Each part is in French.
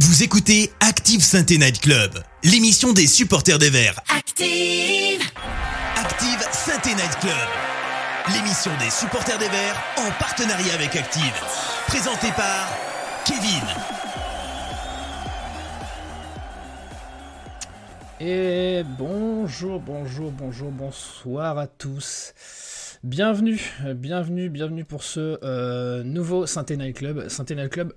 Vous écoutez Active Sainte Night Club, l'émission des supporters des Verts. Active Active Sainte Night Club, l'émission des supporters des Verts en partenariat avec Active. Présentée par Kevin. Et bonjour, bonjour, bonjour, bonsoir à tous. Bienvenue, bienvenue, bienvenue pour ce euh, nouveau Night Club. Night Club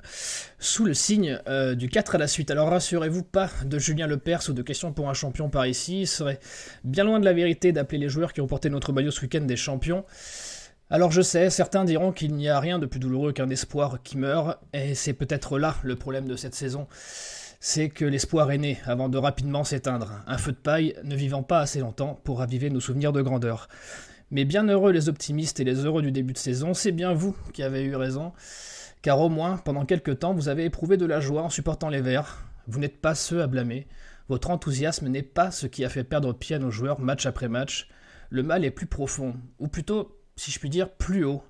sous le signe euh, du 4 à la suite. Alors rassurez-vous, pas de Julien Lepers ou de questions pour un champion par ici. Il serait bien loin de la vérité d'appeler les joueurs qui ont porté notre maillot ce week-end des champions. Alors je sais, certains diront qu'il n'y a rien de plus douloureux qu'un espoir qui meurt, et c'est peut-être là le problème de cette saison c'est que l'espoir est né avant de rapidement s'éteindre, un feu de paille ne vivant pas assez longtemps pour raviver nos souvenirs de grandeur. Mais bien heureux les optimistes et les heureux du début de saison, c'est bien vous qui avez eu raison, car au moins, pendant quelque temps, vous avez éprouvé de la joie en supportant les Verts. Vous n'êtes pas ceux à blâmer. Votre enthousiasme n'est pas ce qui a fait perdre pied à nos joueurs match après match. Le mal est plus profond, ou plutôt, si je puis dire, plus haut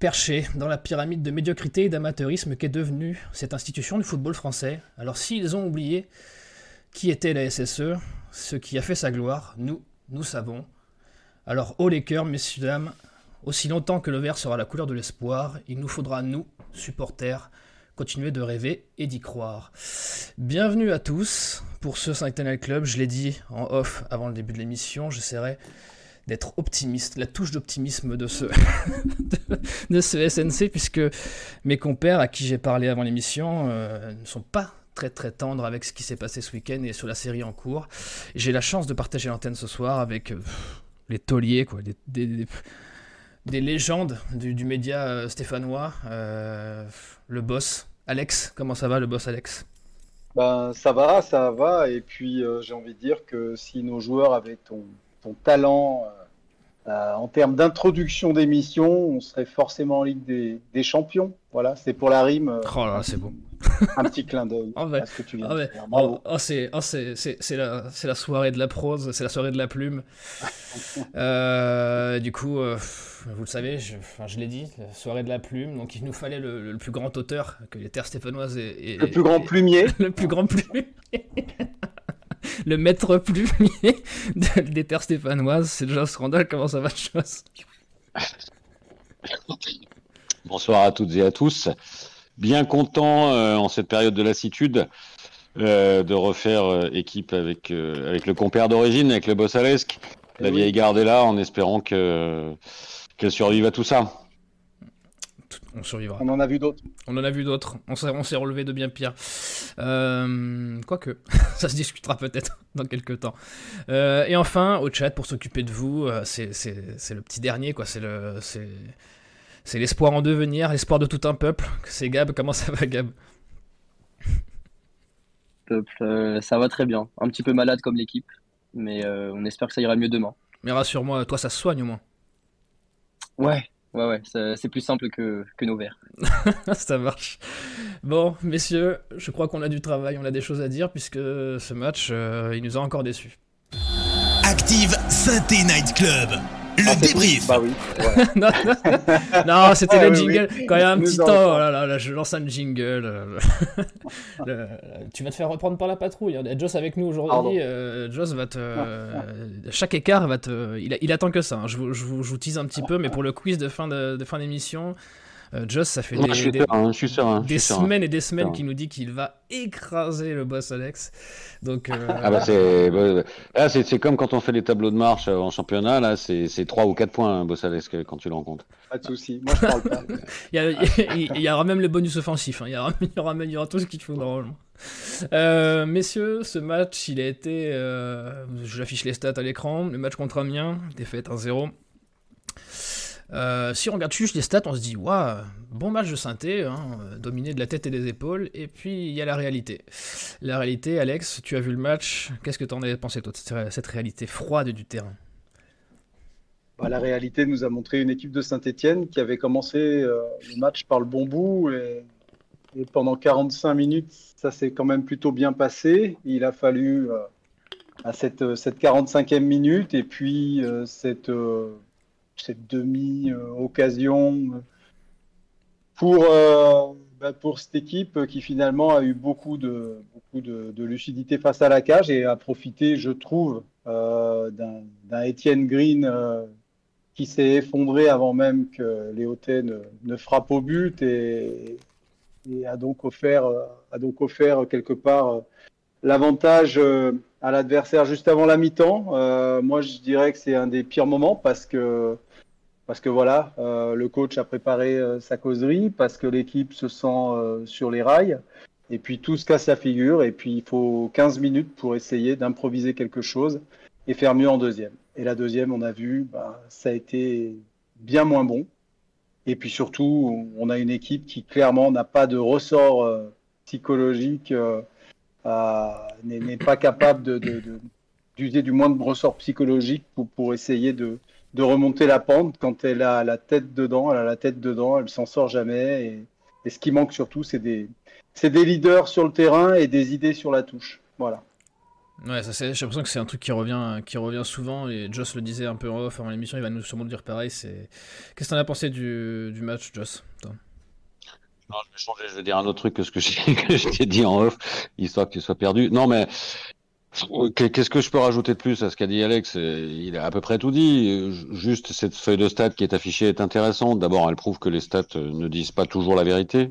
perché dans la pyramide de médiocrité et d'amateurisme qu'est devenue cette institution du football français. Alors s'ils ont oublié qui était la SSE, ce qui a fait sa gloire, nous, nous savons. Alors haut les cœurs, messieurs, dames, aussi longtemps que le vert sera la couleur de l'espoir, il nous faudra, nous, supporters, continuer de rêver et d'y croire. Bienvenue à tous pour ce Centennial Club, je l'ai dit en off avant le début de l'émission, j'essaierai d'être optimiste, la touche d'optimisme de ce, de, ce SNC, puisque mes compères à qui j'ai parlé avant l'émission euh, ne sont pas très très tendres avec ce qui s'est passé ce week-end et sur la série en cours. J'ai la chance de partager l'antenne ce soir avec euh, les tauliers, quoi, des, des, des légendes du, du média euh, stéphanois, le boss. Alex, comment ça va le boss Alex? Ben, ça va, ça va, et puis j'ai envie de dire que si nos joueurs avaient ton, ton talent euh, en termes d'introduction d'émission, on serait forcément en Ligue des, Champions. Voilà, c'est pour la rime. Euh, oh là, c'est bon. Un petit clin d'œil oh, à ce que tu viens de faire. Oh, oh, c'est la, la, soirée de la prose, c'est la soirée de la plume. euh, du coup, euh, vous le savez, je, je l'ai dit, la soirée de la plume. Donc il nous fallait le, plus grand auteur que les terres stéphanoises et, le plus grand plumier. le plus grand plumier. le maître plumier des terres stéphanoises. C'est déjà un scandale. Comment ça va, chose Bonsoir à toutes et à tous. Bien content euh, en cette période de lassitude euh, de refaire euh, équipe avec, avec le compère d'origine, avec le Bossalesque. La eh vieille garde est là en espérant que qu'elle survive à tout ça on survivra. On en a vu d'autres. On en a vu d'autres. On s'est relevé de bien pire. Euh, quoique, ça se discutera peut-être dans quelques temps. Euh, et enfin, au chat, pour s'occuper de vous, c'est le petit dernier, quoi. C'est le. C'est l'espoir en devenir, l'espoir de tout un peuple. C'est Gab, comment ça va Gab? Peuple, ça va très bien. Un petit peu malade comme l'équipe, mais on espère que ça ira mieux demain. Mais rassure-moi, toi ça se soigne au moins. Ouais, Ouais, ouais, c'est plus simple que, que nos verres. ça marche. Bon, messieurs, je crois qu'on a du travail, on a des choses à dire, puisque ce match, euh, il nous a encore déçus. Active Synthé Night Club le ah, débrief. Bah oui. non, c'était le jingle. Quand il y a un petit temps, oh là, là, je lance un jingle. tu vas te faire reprendre par la patrouille. Il y a Joss avec nous aujourd'hui. Euh, Joss va te. chaque écart va te. Il, il attend que ça. Hein. Je, vous, je, vous, tease un petit peu, mais pour le quiz de fin d'émission. De, fin euh, Joss, ça fait des, semaines et des semaines qu'il nous dit qu'il va écraser le boss Alex. Donc, euh, ah bah c'est, bah, c'est, comme quand on fait les tableaux de marche euh, en championnat, là, c'est, 3 ou 4 points, boss Alex, quand tu le rencontres. Pas de soucis, moi je parle pas. il, y aura même le bonus offensif, hein. il, y aura, il, y aura, il y aura tout ce qu'il faut normalement. Euh, messieurs, ce match, il a été. Euh, J'affiche les stats à l'écran. Le match contre Amiens, défaite 1-0. Euh, si on regarde juste les stats, on se dit, waouh, bon match de synthé, hein, dominé de la tête et des épaules, et puis il y a la réalité. La réalité, Alex, tu as vu le match, qu'est-ce que tu en as pensé, toi, de cette réalité froide du terrain? Bah, La réalité nous a montré une équipe de Saint-Etienne qui avait commencé euh, le match par le bon bout, et, pendant 45 minutes, ça s'est quand même plutôt bien passé. Il a fallu euh, à cette, cette 45e minute, et puis cette cette demi-occasion pour euh, bah, pour cette équipe qui finalement a eu beaucoup de, beaucoup de, lucidité face à la cage et a profité, je trouve, euh, d'un Étienne Green euh, qui s'est effondré avant même que Léoté ne, ne frappe au but et, a, donc offert, a donc offert quelque part l'avantage à l'adversaire juste avant la mi-temps. moi, je dirais que c'est un des pires moments parce que parce que voilà, euh, le coach a préparé euh, sa causerie, parce que l'équipe se sent euh, sur les rails, et puis tout se casse la figure, et puis il faut 15 minutes pour essayer d'improviser quelque chose et faire mieux en deuxième. Et la deuxième, on a vu, bah, ça a été bien moins bon. Et puis surtout, on a une équipe qui clairement n'a pas de ressort psychologique, n'est pas capable d'user du moindre ressort psychologique pour essayer de, de remonter la pente quand elle a la tête dedans. Elle a la tête dedans, elle s'en sort jamais. Et, ce qui manque surtout, c'est des, des leaders sur le terrain et des idées sur la touche. Voilà. Ouais, ça c'est, j'ai l'impression que c'est un truc qui revient, qui revient souvent. Et Joss le disait un peu en off avant l'émission, il va nous sûrement le dire pareil. C'est... Qu'est-ce que t'en as pensé du, du match, Joss non, je vais changer, je vais dire un autre truc que ce que je t'ai dit en off, histoire que tu sois perdu. Non, mais Qu'est-ce que je peux rajouter de plus à ce qu'a dit Alex? Il a à peu près tout dit. Juste cette feuille de stats qui est affichée est intéressante. D'abord, elle prouve que les stats ne disent pas toujours la vérité.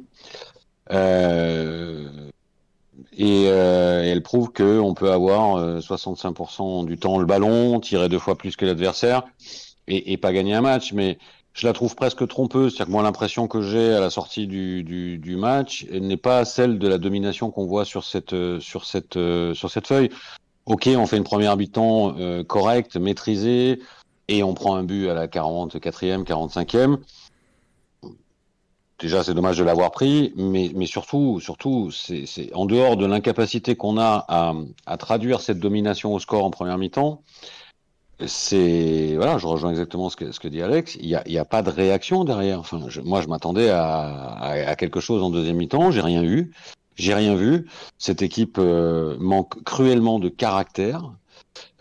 Euh, et, euh, elle prouve qu'on peut avoir 65% euh, du temps le ballon, tirer deux fois plus que l'adversaire et, et, pas gagner un match. Mais je la trouve presque trompeuse. C'est-à-dire que moi, l'impression que j'ai à la sortie du, match n'est pas celle de la domination qu'on voit sur cette, sur cette, sur cette feuille. Ok, on fait une première mi-temps euh, correcte, maîtrisée, et on prend un but à la 44e, 45e. Déjà, c'est dommage de l'avoir pris, mais, mais surtout, surtout, c'est en dehors de l'incapacité qu'on a à, à, traduire cette domination au score en première mi-temps c'est voilà, je rejoins exactement ce que, ce que dit Alex. Il n'y a, y a pas de réaction derrière. Enfin, moi, je m'attendais à, à, quelque chose en deuxième mi-temps. J'ai rien eu. J'ai rien vu. Cette équipe euh, manque cruellement de caractère.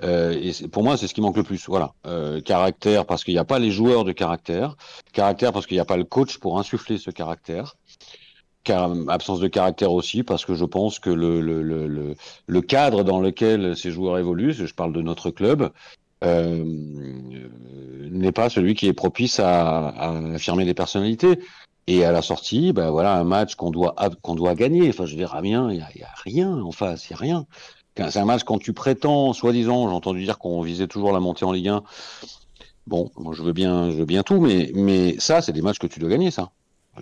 Euh, et pour moi, c'est ce qui manque le plus. Voilà, euh, caractère parce qu'il n'y a pas les joueurs de caractère. Caractère parce qu'il n'y a pas le coach pour insuffler ce caractère. Car, absence de caractère aussi parce que je pense que le, le, le, le cadre dans lequel ces joueurs évoluent, je parle de notre club, euh, n'est pas celui qui est propice à, à, affirmer des personnalités. Et à la sortie, ben voilà, un match qu'on doit qu'on doit gagner. Enfin, je dire, Amiens, il y a, rien en face, il y a rien. C'est un match quand tu prétends, soi-disant, j'ai entendu dire qu'on visait toujours la montée en Ligue 1. Bon, moi je veux bien, je veux bien tout, mais mais ça, c'est des matchs que tu dois gagner, ça.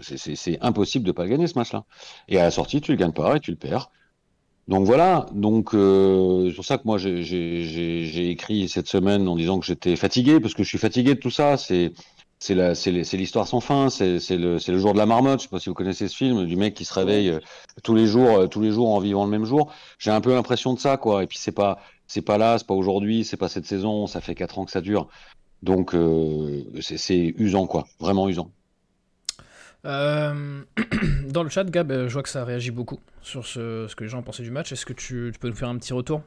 C'est impossible de pas gagner ce match-là. Et à la sortie, tu le gagnes pas et tu le perds. Donc voilà, donc euh, c'est pour ça que moi j'ai écrit cette semaine en disant que j'étais fatigué parce que je suis fatigué de tout ça. C'est c'est l'histoire sans fin. C'est le le jour de la marmotte. Je sais pas si vous connaissez ce film du mec qui se réveille euh, tous les jours euh, tous les jours en vivant le même jour. J'ai un peu l'impression de ça quoi. Et puis c'est pas c'est pas là, c'est pas aujourd'hui, c'est pas cette saison. Ça fait quatre ans que ça dure. Donc euh, c'est usant quoi, vraiment usant. Euh, dans le chat, Gab, je vois que ça réagit beaucoup sur ce, que les gens pensaient du match. Est-ce que tu, peux nous faire un petit retour?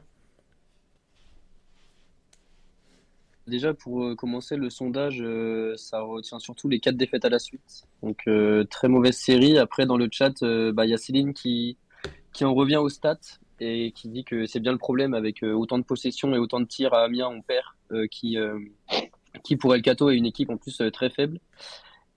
Déjà, pour euh, commencer, le sondage, euh, ça retient surtout les quatre défaites à la suite. Donc, très mauvaise série. Après, dans le chat, bah, il y a Céline qui, qui en revient aux stats et qui dit que c'est bien le problème avec autant de possessions et autant de tirs à Amiens, on perd, qui, qui pour El Cato est une équipe en plus très faible.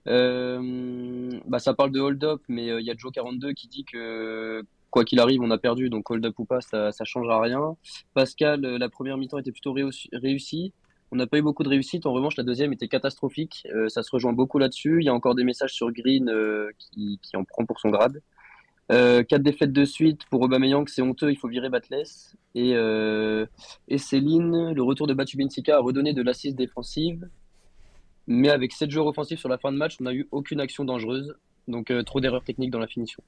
Euh, bah, ça parle de hold-up, mais euh, il y a Joe42 qui dit que quoi qu'il arrive, on a perdu, donc hold-up ou pas, ça ne changera rien. Pascal, euh, la première mi-temps était plutôt réussie. On n'a pas eu beaucoup de réussite. En revanche, la deuxième était catastrophique. ça se rejoint beaucoup là-dessus. Il y a encore des messages sur Green qui, en prend pour son grade. quatre défaites de suite pour Aubameyang, c'est honteux. Il faut virer Batles. Et, et Céline, le retour de Batu Benfica a redonné de l'assise défensive. Mais avec 7 joueurs offensifs sur la fin de match, on n'a eu aucune action dangereuse. Donc euh, trop d'erreurs techniques dans la finition.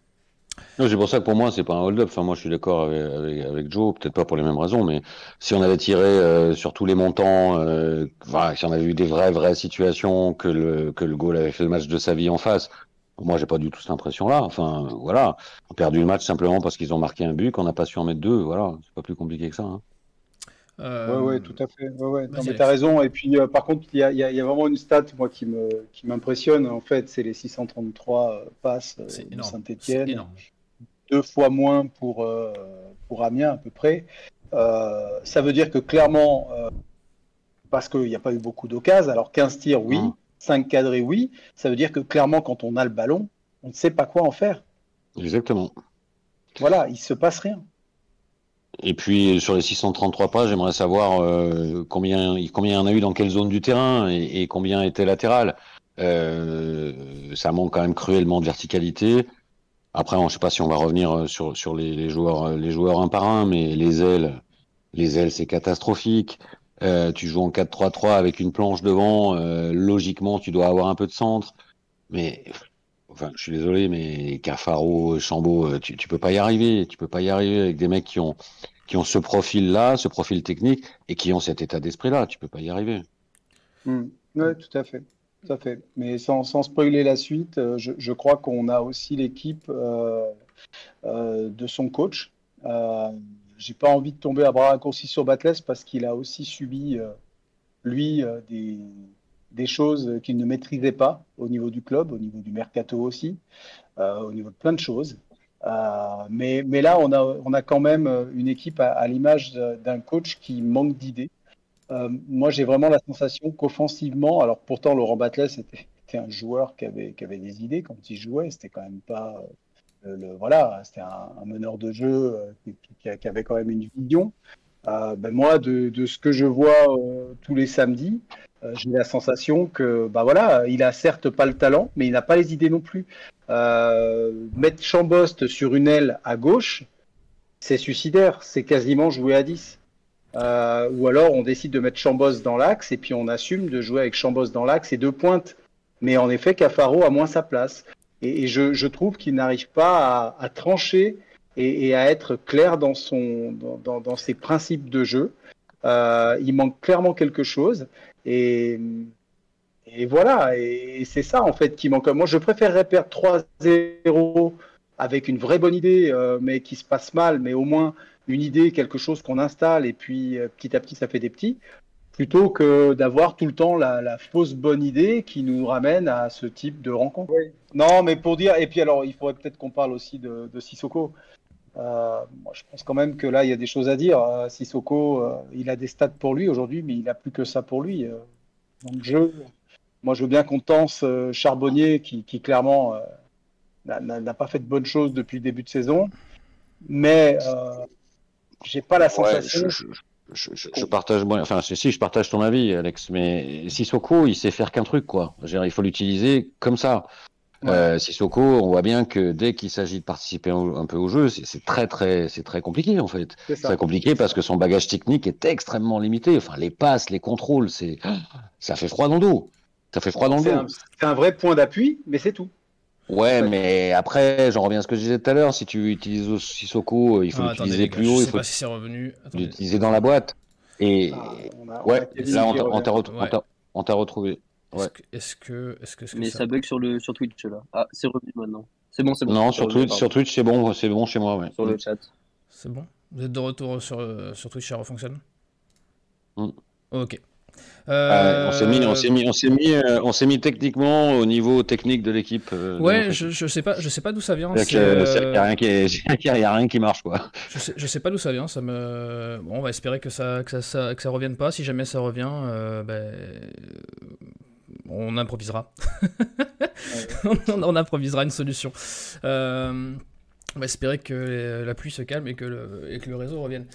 C'est pour ça que pour moi, c'est pas un hold-up. Enfin, moi, je suis d'accord avec, avec, Joe, peut-être pas pour les mêmes raisons, mais si on avait tiré euh, sur tous les montants, euh, si on avait eu des vraies, vraies situations, que le, que le goal avait fait le match de sa vie en face, moi, j'ai pas du tout cette impression-là. Enfin, voilà. On a perdu le match simplement parce qu'ils ont marqué un but, qu'on n'a pas su en mettre deux. Voilà. C'est pas plus compliqué que ça. Hein. Euh... Ouais, ouais, tout à fait. Ouais, ouais. Non, mais t'as raison. Et puis, euh, par contre, il y a, y, a, y a, vraiment une stat, moi, qui me, qui m'impressionne. En fait, c'est les 633 euh, passes euh, de Saint-Etienne. Deux fois moins pour, euh, pour Amiens, à peu près. ça veut dire que clairement, parce qu'il n'y a pas eu beaucoup d'occasions, alors 15 tirs, oui. Mmh. 5 cadrés, oui. Ça veut dire que clairement, quand on a le ballon, on ne sait pas quoi en faire. Exactement. Voilà, il ne se passe rien. Et puis sur les 633 pas, j'aimerais savoir euh, combien combien y en a eu dans quelle zone du terrain et, combien était latéral. Euh, ça manque quand même cruellement de verticalité. Après, je ne sais pas si on va revenir sur sur les, les, joueurs les joueurs un par un, mais les ailes les ailes c'est catastrophique. Euh, tu joues en 4-3-3 avec une planche devant, euh, logiquement tu dois avoir un peu de centre, mais enfin je suis désolé, mais Cafaro, Chambaud, euh, tu, tu peux pas y arriver, tu peux pas y arriver avec des mecs qui ont qui ont ce profil-là, ce profil technique et qui ont cet état d'esprit-là, tu peux pas y arriver. Mmh. Oui, tout à fait. Tout à fait. Mais sans, sans spoiler la suite, euh, je, je crois qu'on a aussi l'équipe euh, de son coach. Euh, j'ai pas envie de tomber à bras raccourcis sur Batles parce qu'il a aussi subi, lui, des, des, choses qu'il ne maîtrisait pas au niveau du club, au niveau du mercato aussi, euh, au niveau de plein de choses. mais, mais là, on a, quand même une équipe à, l'image d'un coach qui manque d'idées. moi, j'ai vraiment la sensation qu'offensivement, alors pourtant, Laurent Batles était, un joueur qui avait, des idées quand il jouait, c'était quand même pas le, voilà, c'était un, meneur de jeu euh, qui, avait quand même une vision. Euh, ben moi, de, ce que je vois euh, tous les samedis, euh, j'ai la sensation que, bah voilà, il a certes pas le talent, mais il n'a pas les idées non plus. Euh, mettre Chambost sur une aile à gauche, c'est suicidaire, c'est quasiment jouer à 10. ou alors on décide de mettre Chambost dans l'axe et puis on assume de jouer avec Chambost dans l'axe et deux pointes. Mais en effet, Cafaro a moins sa place. Et, je, trouve qu'il n'arrive pas à, trancher et, à être clair dans, son, dans, ses principes de jeu. Euh, il manque clairement quelque chose. Et, et voilà, et, c'est ça en fait qui manque. Moi, je préférerais perdre 3-0 avec une vraie bonne idée, euh, mais qui se passe mal, mais au moins une idée, quelque chose qu'on installe, et puis euh, petit à petit, ça fait des petits, plutôt que d'avoir tout le temps la, la, fausse bonne idée qui nous ramène à ce type de rencontre. Oui. Non, mais pour dire, et puis alors, il faudrait peut-être qu'on parle aussi de, de Sissoko. Euh, moi, je pense quand même que là, il y a des choses à dire. Euh, Sissoko, euh, il a des stats pour lui aujourd'hui, mais il n'a plus que ça pour lui. Donc, je, moi, je veux bien qu'on tense Charbonnier, qui, qui clairement n'a pas fait de bonnes choses depuis le début de saison, mais j'ai pas la sensation. Ouais, je, je... Je, je, je, partage, enfin, si, je partage ton avis, Alex, mais Sissoko, il sait faire qu'un truc, quoi. Il faut l'utiliser comme ça. Ouais. Euh, Sissoko, on voit bien que dès qu'il s'agit de participer un peu au jeu, c'est très, très, c'est très compliqué, en fait. C'est très compliqué parce que son bagage technique est extrêmement limité. Enfin, les passes, les contrôles, c'est, ça fait froid dans le dos. Ça fait froid dans le dos. C'est un, vrai point d'appui, mais c'est tout. Ouais, mais après, j'en reviens à ce que je disais tout à l'heure. Si tu utilises Sissoko, il faut ah, l'utiliser plus haut. Je il faut si revenu. l'utiliser dans la boîte. Et ah, on a, ouais, on là, on t'a retrouvé. Ouais. retrouvé. Ouais. Est-ce que, est-ce que, est -ce que mais ça... ça... bug sur le sur Twitch là. Ah, c'est revenu maintenant. C'est bon, c'est bon. Non, sur Twitch, sur Twitch, c'est bon, c'est bon chez moi, ouais. Sur le chat. C'est bon. Vous êtes de retour sur sur Twitch, ça refonctionne? Mm. Ok. Euh... on s'est mis, on s'est mis, on s'est mis, euh, on s'est mis techniquement au niveau technique de l'équipe. Euh, ouais, je, je sais pas, je sais pas d'où ça vient. Il y, a rien qui, est... y a rien qui marche quoi. Je sais, je sais pas d'où ça vient. Ça me, bon, on va espérer que ça, que ça, ça, que ça revienne pas. Si jamais ça revient, euh, ben, on improvisera. on, on, improvisera une solution. Euh, on va espérer que la pluie se calme et que le, et que le réseau revienne.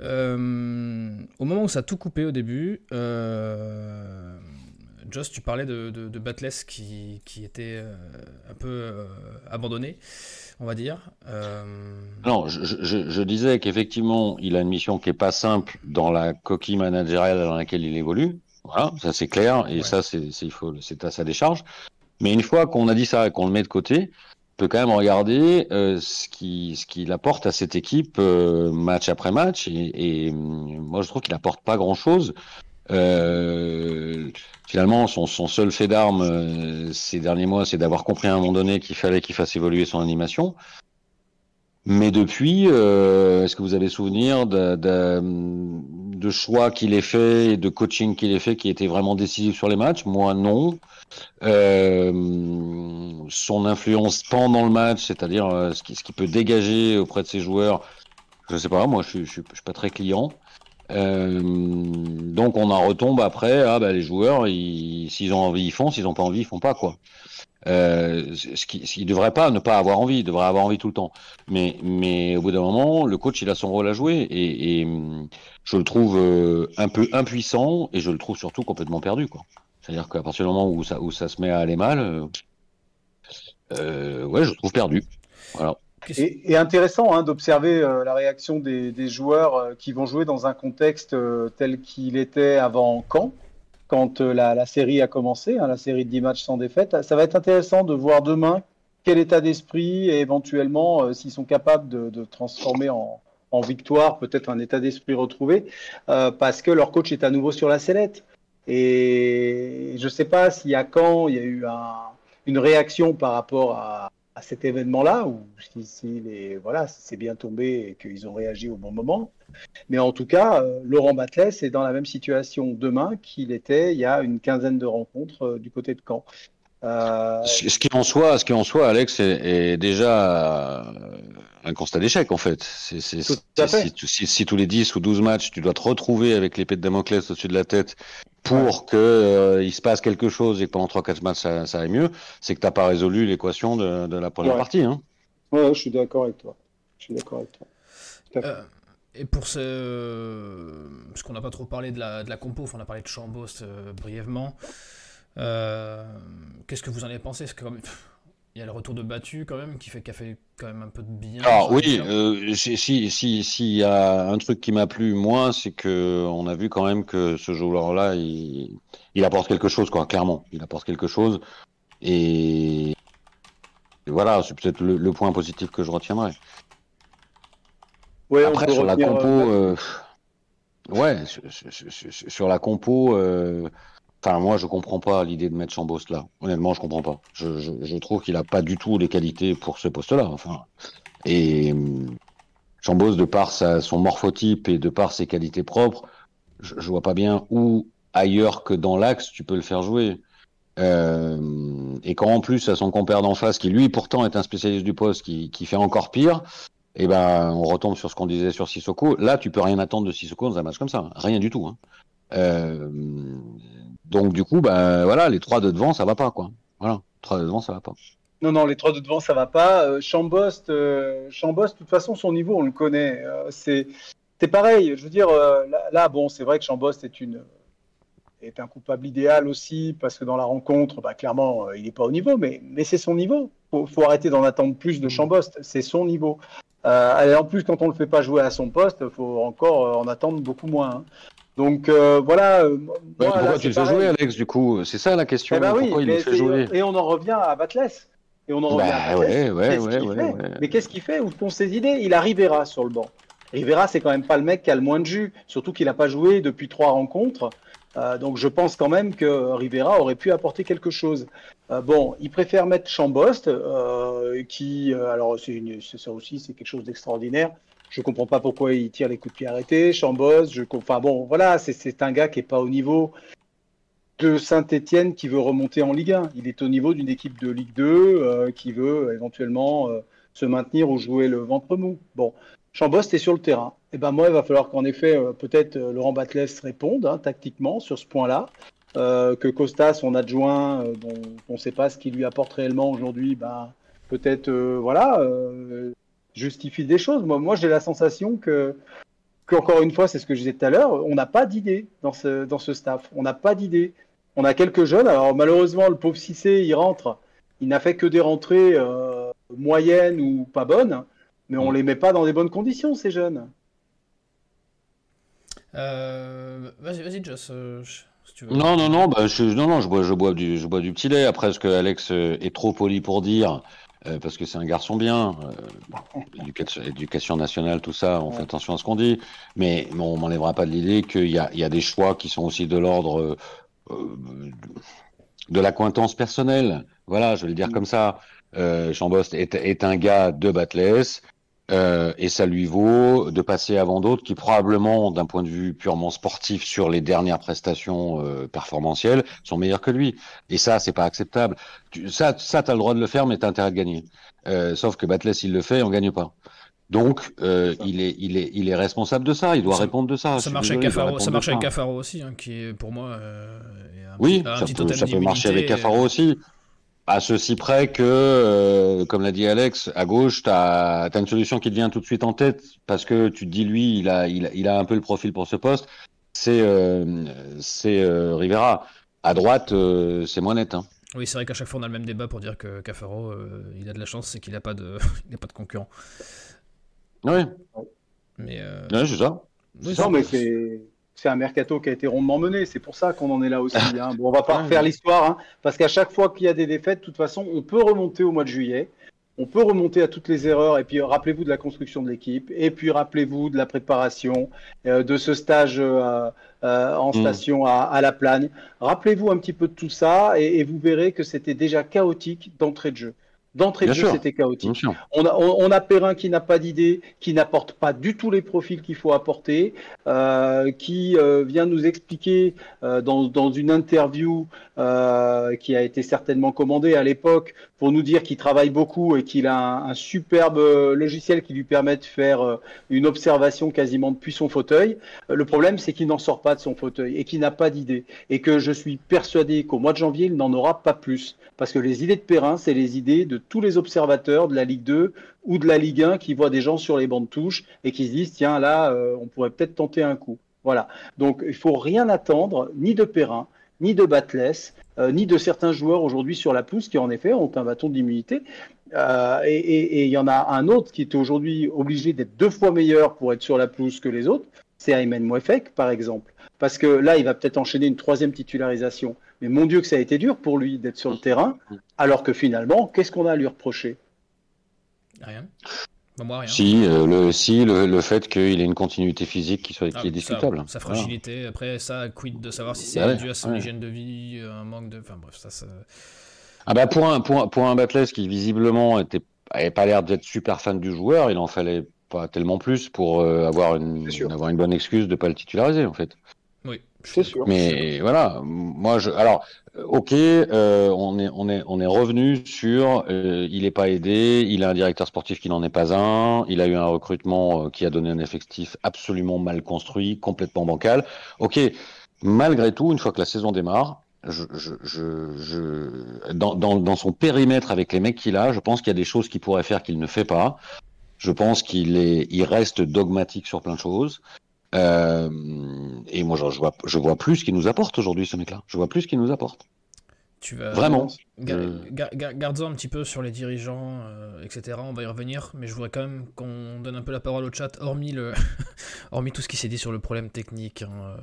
Euh, au moment où ça a tout coupé au début, euh, Joss, tu parlais de, de, de Batless qui, qui était un peu abandonné, on va dire. Euh, non, je, je, je disais qu'effectivement, il a une mission qui est pas simple dans la coquille managériale dans laquelle il évolue. Voilà, ça c'est clair, et ouais. ça c'est il faut c'est à sa décharge. Mais une fois qu'on a dit ça et qu'on le met de côté, on peut quand même regarder euh, ce qui ce qu'il apporte à cette équipe euh, match après match. Et, et moi je trouve qu'il apporte pas grand chose. Euh, finalement, son, son seul fait d'arme euh, ces derniers mois, c'est d'avoir compris à un moment donné qu'il fallait qu'il fasse évoluer son animation. Mais depuis, euh, est-ce que vous avez souvenir de choix qu'il ait fait et de coaching qu'il ait fait qui était vraiment décisif sur les matchs? Moi, non. Euh, son influence pendant le match, c'est-à-dire euh, ce qu'il ce qui peut dégager auprès de ses joueurs, je sais pas, moi je, je, suis pas très client. Euh, donc on en retombe après, ah bah les joueurs, s'ils ont envie, ils font, s'ils ont pas envie, ils font pas quoi. Euh, ce qui, il devrait pas ne pas avoir envie, il devrait avoir envie tout le temps. Mais, mais au bout d'un moment, le coach, il a son rôle à jouer et, et je le trouve euh, un peu impuissant et je le trouve surtout complètement perdu, quoi. C'est-à-dire qu'à partir du moment où ça, où ça se met à aller mal, euh, euh ouais, je le trouve perdu. Voilà. Et, et intéressant hein, d'observer euh, la réaction des, des joueurs euh, qui vont jouer dans un contexte euh, tel qu'il était avant Caen, quand la, la, série a commencé, hein, la série de 10 matchs sans défaite. Ça va être intéressant de voir demain quel état d'esprit et éventuellement s'ils sont capables de, transformer en, victoire peut-être un état d'esprit retrouvé, parce que leur coach est à nouveau sur la sellette. Et je ne sais pas s'il y a quand il y a eu un, une réaction par rapport à, cet événement-là, ou si, si voilà, c'est bien tombé et qu'ils ont réagi au bon moment. Mais en tout cas, euh, Laurent Batles est dans la même situation demain qu'il était il y a une quinzaine de rencontres euh, du côté de Caen. Euh... Ce qui en soit, ce qui en soit, Alex, est, est déjà un constat d'échec en fait. C'est, c'est, si, si, si, tous les 10 ou 12 matchs, tu dois te retrouver avec l'épée de Damoclès au-dessus de la tête pour ouais. que euh, il se passe quelque chose et que pendant 3-4 matchs ça, ça aille mieux, c'est que tu n'as pas résolu l'équation de, de, la première ouais. partie. Hein. Ouais, je suis d'accord avec toi. Je suis d'accord avec toi. Euh, et pour ce. Parce qu'on n'a pas trop parlé de la, de la compo, enfin, on a parlé de Chambos euh, brièvement. Euh, qu'est-ce que vous en avez pensé? Parce que, comme... Il y a le retour de Battu quand même qui fait, qui a fait quand même un peu de bien. Alors oui, euh, si si si s'il y a un truc qui m'a plu moi, c'est que on a vu quand même que ce joueur-là, il, il apporte quelque chose quoi, clairement, il apporte quelque chose et, et voilà, c'est peut-être le, le, point positif que je retiendrai. Ouais, Après sur la compo, euh, ouais, sur, sur, sur, la compo. Enfin, moi, je comprends pas l'idée de mettre Chambos là. Honnêtement, je comprends pas. Je, je, je trouve qu'il a pas du tout les qualités pour ce poste-là. Enfin, et Chambos, de par sa, son morphotype et de par ses qualités propres, je, je vois pas bien où ailleurs que dans l'axe tu peux le faire jouer. Euh, et quand en plus à son compère d'en face, qui lui pourtant est un spécialiste du poste, qui, qui fait encore pire, eh ben on retombe sur ce qu'on disait sur Sissoko. Là, tu peux rien attendre de Sissoko dans un match comme ça, rien du tout. Hein. Euh, donc du coup, ben voilà, les trois de devant, ça va pas quoi. Voilà, trois de devant, ça va pas. Non, non, les trois de devant, ça va pas. Euh, Chambost, euh, Chambost, de toute façon, son niveau, on le connaît. Euh, c'est, c'est pareil. Je veux dire, là, là, bon, c'est vrai que Chambost est une est un coupable idéal aussi parce que dans la rencontre, bah, clairement, il n'est pas au niveau, mais, mais c'est son niveau. Faut, faut arrêter d'en attendre plus de Chambost. C'est son niveau. Et en plus, quand on le fait pas jouer à son poste, faut encore en attendre beaucoup moins. Hein. Donc euh, voilà. Euh, moi, pourquoi là, tu le fais jouer, Alex, du coup? C'est ça la question. Eh ben pourquoi oui, il le fait jouer? Et on en revient à Batles. Et on en revient bah, à. Ouais, ouais. Mais qu'est-ce qu'il fait? Où sont ses idées? Il a Rivera sur le banc. Rivera, c'est quand même pas le mec qui a le moins de jus, surtout qu'il n'a pas joué depuis trois rencontres. Euh, donc je pense quand même que Rivera aurait pu apporter quelque chose. Euh, bon, il préfère mettre Chambost, euh, qui, alors c'est ça aussi, c'est quelque chose d'extraordinaire. Je comprends pas pourquoi il tire les coups de pied arrêtés. Chambos, je, enfin bon, voilà, c'est un gars qui est pas au niveau de Saint-Etienne qui veut remonter en Ligue 1. Il est au niveau d'une équipe de Ligue 2 euh, qui veut éventuellement euh, se maintenir ou jouer le ventre mou. Bon, Chambost est sur le terrain. Et ben moi, il va falloir qu'en effet, euh, peut-être Laurent Batles réponde hein, tactiquement sur ce point-là. Que Costa, son adjoint, dont on ne sait pas ce qu'il lui apporte réellement aujourd'hui, ben, peut-être, voilà justifie des choses. Moi, moi j'ai la sensation que, qu'encore une fois, c'est ce que je disais tout à l'heure, on n'a pas d'idée dans ce, dans ce staff. On n'a pas d'idée. On a quelques jeunes. Alors, malheureusement, le pauvre Cissé, il rentre. Il n'a fait que des rentrées euh, moyennes ou pas bonnes, mais on ne les met pas dans des bonnes conditions, ces jeunes. Euh, vas-y, vas-y, Joss. Euh, si tu veux. Non, non, non, bah, je, non, non, je bois, je bois du, je bois du petit lait. Après, ce que Alex est trop poli pour dire, euh, parce que c'est un garçon bien. Euh, éducation, éducation, nationale, tout ça, on ouais. fait attention à ce qu'on dit. Mais bon, on m'enlèvera pas de l'idée qu'il y a, il y a des choix qui sont aussi de l'ordre euh, de l'accointance personnelle. Voilà, je vais le dire mmh. comme ça. Euh, Chambost est, est, un gars de Batles. Euh, et ça lui vaut de passer avant d'autres qui probablement, d'un point de vue purement sportif, sur les dernières prestations euh, performantielles, sont meilleurs que lui. Et ça, c'est pas acceptable. Tu, ça, ça, t'as le droit de le faire, mais t'as intérêt de gagner. Euh, sauf que Batless, il le fait, et on gagne pas. Donc, euh, il, est, il, est, il est responsable de ça, il doit Ça- répondre de ça. Ça marche avec Cafaro, ça marche avec. Cafaro aussi, hein, qui est pour moi. euh, un Oui, petit- un ça petit peut, ça peut marcher avec Cafaro euh, aussi. À ceci près que, euh, comme l'a dit Alex, à gauche, tu as, une solution qui te vient tout de suite en tête parce que tu te dis, lui, il a, il, a- il a un peu le profil pour ce poste. C'est euh, c'est euh, Rivera. À droite, euh, c'est moins net. Hein. Oui, c'est vrai qu'à chaque fois on a le même débat pour dire que Cafaro, euh, il a de la chance, c'est qu'il n'a pas de, il a pas de concurrent. Oui, Mais euh, ouais, c'est ça. oui, Non, mais c'est c'est un mercato qui a été rondement mené. C'est pour ça qu'on en est là aussi. hein. Bon, on va pas refaire l'histoire, hein, parce qu'à chaque fois qu'il y a des défaites, de toute façon, on peut remonter au mois de juillet. On peut remonter à toutes les erreurs. Et puis, rappelez-vous de la construction de l'équipe. Et puis, rappelez-vous de la préparation, euh, de ce stage euh, euh, en Mm. station à, à la Plagne. Rappelez-vous un petit peu de tout ça, et, et vous verrez que c'était déjà chaotique d'entrée de jeu. D'entrée de jeu, c'était chaotique. On a, on, on a Perrin qui n'a pas d'idée, qui n'apporte pas du tout les profils qu'il faut apporter, euh, qui euh, vient nous expliquer euh, dans, dans une interview qui a été certainement commandée à l'époque pour nous dire qu'il travaille beaucoup et qu'il a un, un superbe logiciel qui lui permet de faire une observation quasiment depuis son fauteuil. Le problème, c'est qu'il n'en sort pas de son fauteuil et qu'il n'a pas d'idée. Et que je suis persuadé qu'au mois de janvier, il n'en aura pas plus. Parce que les idées de Perrin, c'est les idées de tous les observateurs de la Ligue 2 ou de la Ligue 1 qui voient des gens sur les bancs de touche et qui se disent tiens là euh, on pourrait peut-être tenter un coup. Voilà. Donc il faut rien attendre ni de Perrin, ni de Batless, euh, ni de certains joueurs aujourd'hui sur la pelouse qui en effet ont un bâton d'immunité. Euh, et, il y en a un autre qui est aujourd'hui obligé d'être deux fois meilleur pour être sur la pelouse que les autres, c'est Ayman Mouefek par exemple. Parce que là, il va peut-être enchaîner une troisième titularisation. Mais mon Dieu que ça a été dur pour lui d'être sur le terrain, alors que finalement, qu'est-ce qu'on a à lui reprocher? Rien. Moi rien. Si, euh, le, si le, le fait qu'il ait une continuité physique qui, soit, Ah, qui est ça- discutable. Sa, fragilité. Après, ça, quid de savoir si c'est ouais, dû à son ouais. hygiène de vie, un manque de. Enfin bref, ça. ça... Ah bah pour un, pour, un- pour un Batless qui visiblement était, avait pas l'air d'être super fan du joueur, il en fallait pas tellement plus pour euh, avoir, une, avoir une bonne excuse de pas le titulariser en fait. Oui. C'est sûr. Mais voilà, moi je, alors euh, ok, euh, on est on est on est revenu sur, euh, il est pas aidé, il a un directeur sportif qui n'en est pas un, il a eu un recrutement euh, qui a donné un effectif absolument mal construit, complètement bancal. Ok, malgré tout, une fois que la saison démarre, je, je, je, je- dans, dans, dans son périmètre avec les mecs qu'il a, je pense qu'il y a des choses qu'il pourrait faire qu'il ne fait pas. Je pense qu'il est, il reste dogmatique sur plein de choses. Euh, et moi, je, je vois, je vois plus ce qu'il nous apporte aujourd'hui, ce mec-là. Je vois plus ce qu'il nous apporte. Tu vas... Vraiment. Ga- Euh. ga- ga- Garde-en un petit peu sur les dirigeants, euh, etc. On va y revenir, mais je voudrais quand même qu'on donne un peu la parole au chat, hormis, le... hormis tout ce qui s'est dit sur le problème technique hein, euh,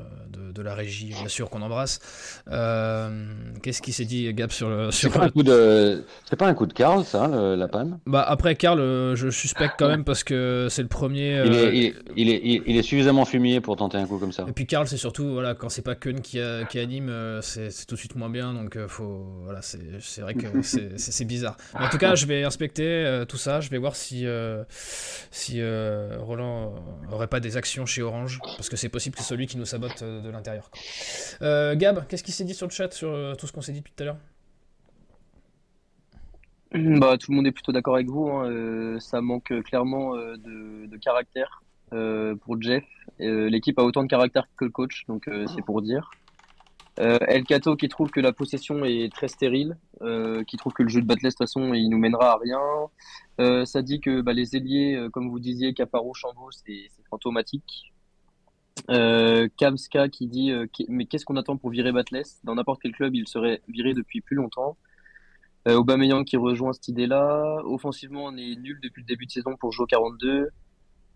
de, de la régie, bien sûr, qu'on embrasse. Euh, Qu'est-ce qui s'est dit, Gab, sur le. C'est pas un coup de, c'est pas un coup de Karl, ça, le- la panne? Bah, après, Karl, je suspecte quand même parce que c'est le premier. Il est, il, il est, il, il est suffisamment fumier pour tenter un coup comme ça. Et puis Karl, c'est surtout voilà quand c'est pas Kun qui, a- qui anime, c'est tout de suite moins bien, donc faut voilà c'est c'est vrai que c'est- bizarre. Mais en tout cas, je vais inspecter euh, tout ça, je vais voir si euh, si euh, Roland euh, aurait pas des actions chez Orange, parce que c'est possible que c'est celui qui nous sabote euh, de l'intérieur. Euh, Gab, qu'est-ce qui s'est dit sur le chat sur euh, tout ce qu'on s'est dit depuis tout à l'heure? Bah, tout le monde est plutôt d'accord avec vous. hein. Euh, ça manque clairement euh, de, de caractère euh, pour Jeff. Euh, L'équipe a autant de caractère que le coach, donc euh, c'est pour dire. Euh, El Cato qui trouve que la possession est très stérile, euh, qui trouve que le jeu de Batless de toute façon il nous mènera à rien. Euh, ça dit que bah, les ailiers, euh, comme vous disiez, Caparo, Chambaud, c'est fantomatique. Euh, Kamska qui dit mais qu'est-ce qu'on attend pour virer Batless? Dans n'importe quel club, il serait viré depuis plus longtemps. Aubameyang qui rejoint cette idée-là. Offensivement, on est nul depuis le début de saison pour Jo 42.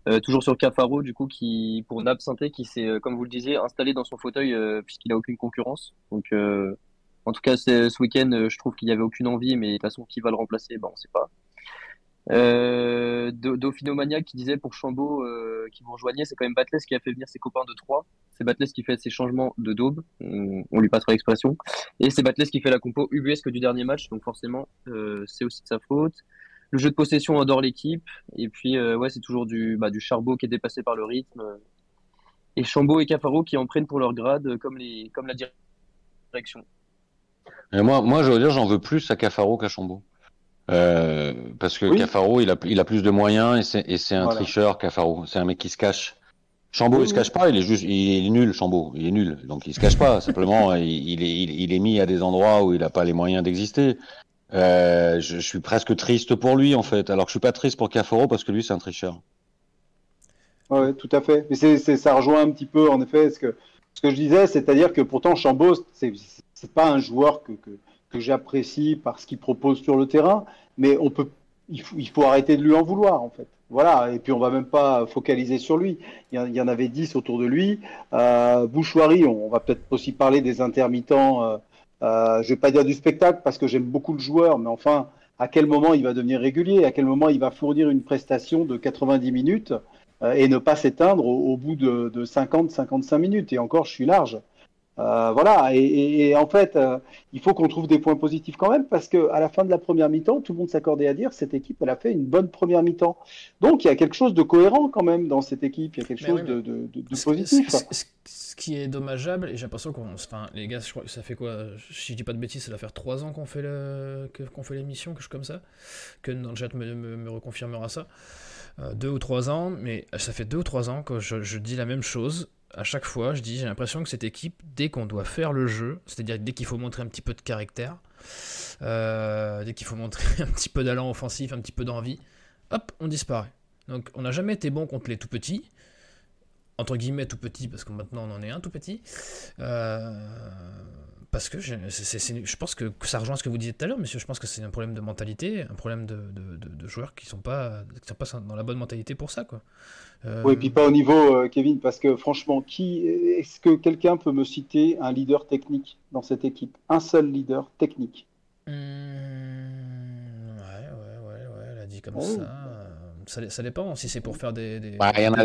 Euh, toujours sur Cafaro, du coup, qui pour qui s'est, euh, comme vous le disiez, installé dans son fauteuil euh, puisqu'il a aucune concurrence. Donc, en tout cas, ce week-end, je trouve qu'il y avait aucune envie, mais de toute façon, qui va le remplacer, ben, on sait pas. Euh, Do- Dauphino Maniac qui disait pour Chambaud qui vous rejoignait, c'est quand même Batless qui a fait venir ses copains de Troyes. C'est Batless qui fait ses changements de daube. On, on lui passera l'expression. Et c'est Batless qui fait la compo ubuesque du dernier match, donc forcément, c'est aussi de sa faute. Le jeu de possession adore l'équipe. Et puis, ouais, c'est toujours du, bah, du Charbot qui est dépassé par le rythme. Et Chambaud et Cafaro qui en prennent pour leur grade, comme, les, comme la direction. Et moi, moi, je veux dire, j'en veux plus à Cafaro qu'à Chambaud. Euh, parce que Cafaro, il a, il a plus de moyens et c'est un tricheur, Cafaro. C'est un mec qui se cache. Chambaud, il se cache pas, il est juste, il est nul, Chambaud, il est nul. Donc il se cache pas, simplement, il, est, il, est mis à des endroits où il n'a pas les moyens d'exister. Euh, je, suis presque triste pour lui, en fait. Alors que je suis pas triste pour Cafaro parce que lui, c'est un tricheur. Oui, tout à fait. Mais ça rejoint un petit peu, en effet, ce que, je disais, c'est-à-dire que pourtant, Chambaud, c'est, c'est pas un joueur que, j'apprécie par ce qu'il propose sur le terrain, mais on peut, il faut, arrêter de lui en vouloir en fait. Voilà, et puis on va même pas focaliser sur lui. Il y, en avait 10 autour de lui. Euh, Bouchoirie, on, va peut-être aussi parler des intermittents. Euh, je vais pas dire du spectacle parce que j'aime beaucoup le joueur, mais enfin, à quel moment il va devenir régulier? À quel moment il va fournir une prestation de 90 minutes euh, et ne pas s'éteindre au, bout de, de 50-55 minutes? Et encore, je suis large. Euh, voilà, et, en fait, euh, il faut qu'on trouve des points positifs quand même, parce qu'à la fin de la première mi-temps, tout le monde s'accordait à dire cette équipe, elle a fait une bonne première mi-temps. Donc il y a quelque chose de cohérent quand même dans cette équipe, il y a quelque chose de, positif. Ce, qui est dommageable, et j'ai l'impression qu'on. Enfin, les gars, je crois que ça fait quoi Si je dis pas de bêtises, ça doit faire trois ans qu'on fait l'émission, quelque chose comme ça. Que dans le chat me, me, reconfirmera ça. Euh, deux ou trois ans, mais ça fait deux ou trois ans que je dis la même chose à chaque fois, je dis, j'ai l'impression que cette équipe, dès qu'on doit faire le jeu, c'est-à-dire dès qu'il faut montrer un petit peu de caractère, euh, dès qu'il faut montrer un petit peu d'allant offensif, un petit peu d'envie, hop, on disparaît. Donc on n'a jamais été bon contre les tout petits, entre guillemets tout petits, parce que maintenant on en est un tout petit. Euh, parce que je, je pense que, ça rejoint ce que vous disiez tout à l'heure, monsieur. Je pense que c'est un problème de mentalité, un problème de, joueurs qui ne sont, pas, sont pas dans la bonne mentalité pour ça. Quoi. Euh, oui, et puis pas au niveau, euh, Kevin, parce que franchement, qui est-ce que quelqu'un peut me citer un leader technique dans cette équipe? Un seul leader technique? Mmh, Ouais, ouais, ouais, ouais, elle a dit comme oh. ça. Ça. Ça, dépend si c'est pour faire des.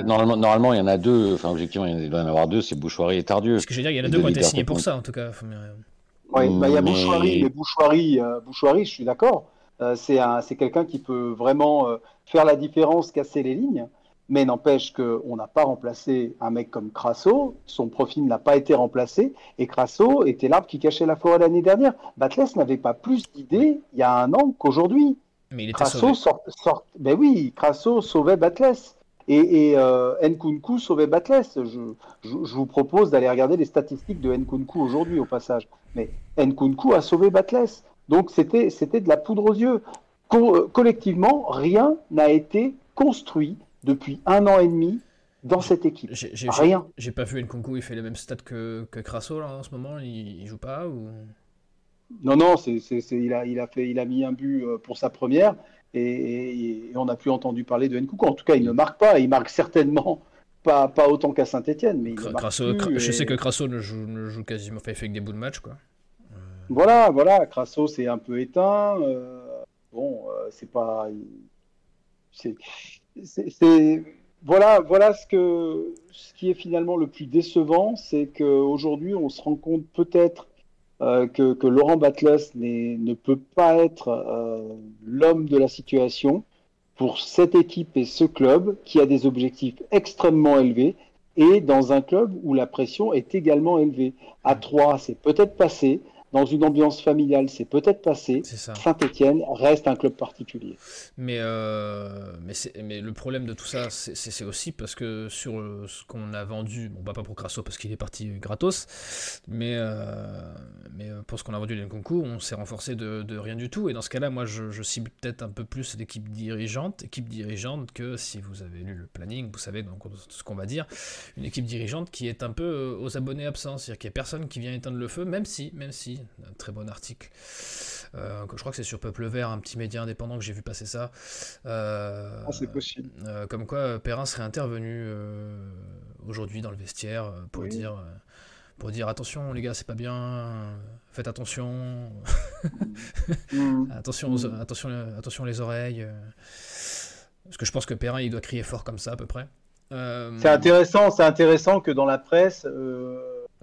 normalement, normalement, il y en a deux. Enfin, objectivement, il doit y en avoir deux c'est Bouchoirie et Tardieu. Parce que je veux dire, il y en a deux qui ont été signés pour ça, en tout cas. Oui, bah, il y a Bouchoirie, mais Bouchoirie, euh, Bouchoirie, je suis d'accord. c'est quelqu'un qui peut vraiment faire la différence, casser les lignes. Mais n'empêche qu'on n'a pas remplacé un mec comme Crasso, son profil n'a pas été remplacé, et Crasso était l'arbre qui cachait la forêt l'année dernière. Batles n'avait pas plus d'idées il y a un an qu'aujourd'hui. Mais il était Crasso sort, Ben oui, Crasso sauvait Batles. Et, et euh, Nkunku sauvait Batles. Je, je, vous propose d'aller regarder les statistiques de Nkunku aujourd'hui au passage. Mais Nkunku a sauvé Batles. Donc c'était de la poudre aux yeux. collectivement, rien n'a été construit depuis un an et demi dans cette équipe. J'ai, Rien. J'ai pas vu Nkunku, il fait les mêmes stats que, que Crasso là, en ce moment, il, joue pas ou... Non, non, c'est, il, a, il, a fait, il a mis un but euh, pour sa première et, on n'a plus entendu parler de Nkunku. En tout cas, il ne marque pas, il marque certainement pas, pas autant qu'à Saint-Etienne. Mais Je sais que Crasso ne joue, ne joue quasiment pas fait avec des bouts de match. Quoi. Euh. Voilà, voilà, Crasso c'est un peu éteint. Euh, bon, c'est pas. C'est voilà, voilà ce, que, ce qui est finalement le plus décevant, c'est qu'aujourd'hui, on se rend compte peut-être euh, que, que, Laurent Batles ne peut pas être euh, l'homme de la situation pour cette équipe et ce club qui a des objectifs extrêmement élevés et dans un club où la pression est également élevée. À 3, c'est peut-être passé dans une ambiance familiale, c'est peut-être passé. Saint-Etienne reste un club particulier. Mais, euh, mais, mais, le problème de tout ça, c'est aussi parce que sur ce qu'on a vendu, bon, bah, pas pour Crasso parce qu'il est parti gratos, mais, euh, mais euh, pour ce qu'on a vendu concours, on s'est renforcé de, rien du tout. Et dans ce cas-là, moi, je, cible peut-être un peu plus l'équipe dirigeante, équipe dirigeante que si vous avez lu le planning, vous savez donc ce qu'on va dire, une équipe dirigeante qui est un peu aux abonnés absents, c'est-à-dire qu'il n'y a personne qui vient éteindre le feu, même si, même si, un très bon article. Euh, je crois que c'est sur Peuple Vert, un petit média indépendant que j'ai vu passer ça. Euh, ah, c'est possible. Euh, comme quoi Perrin serait intervenu aujourd'hui dans le vestiaire pour dire pour dire attention les gars c'est pas bien faites attention mm. attention mm. attention attention les oreilles parce que je pense que Perrin il doit crier fort comme ça à peu près c'est intéressant c'est intéressant que dans la presse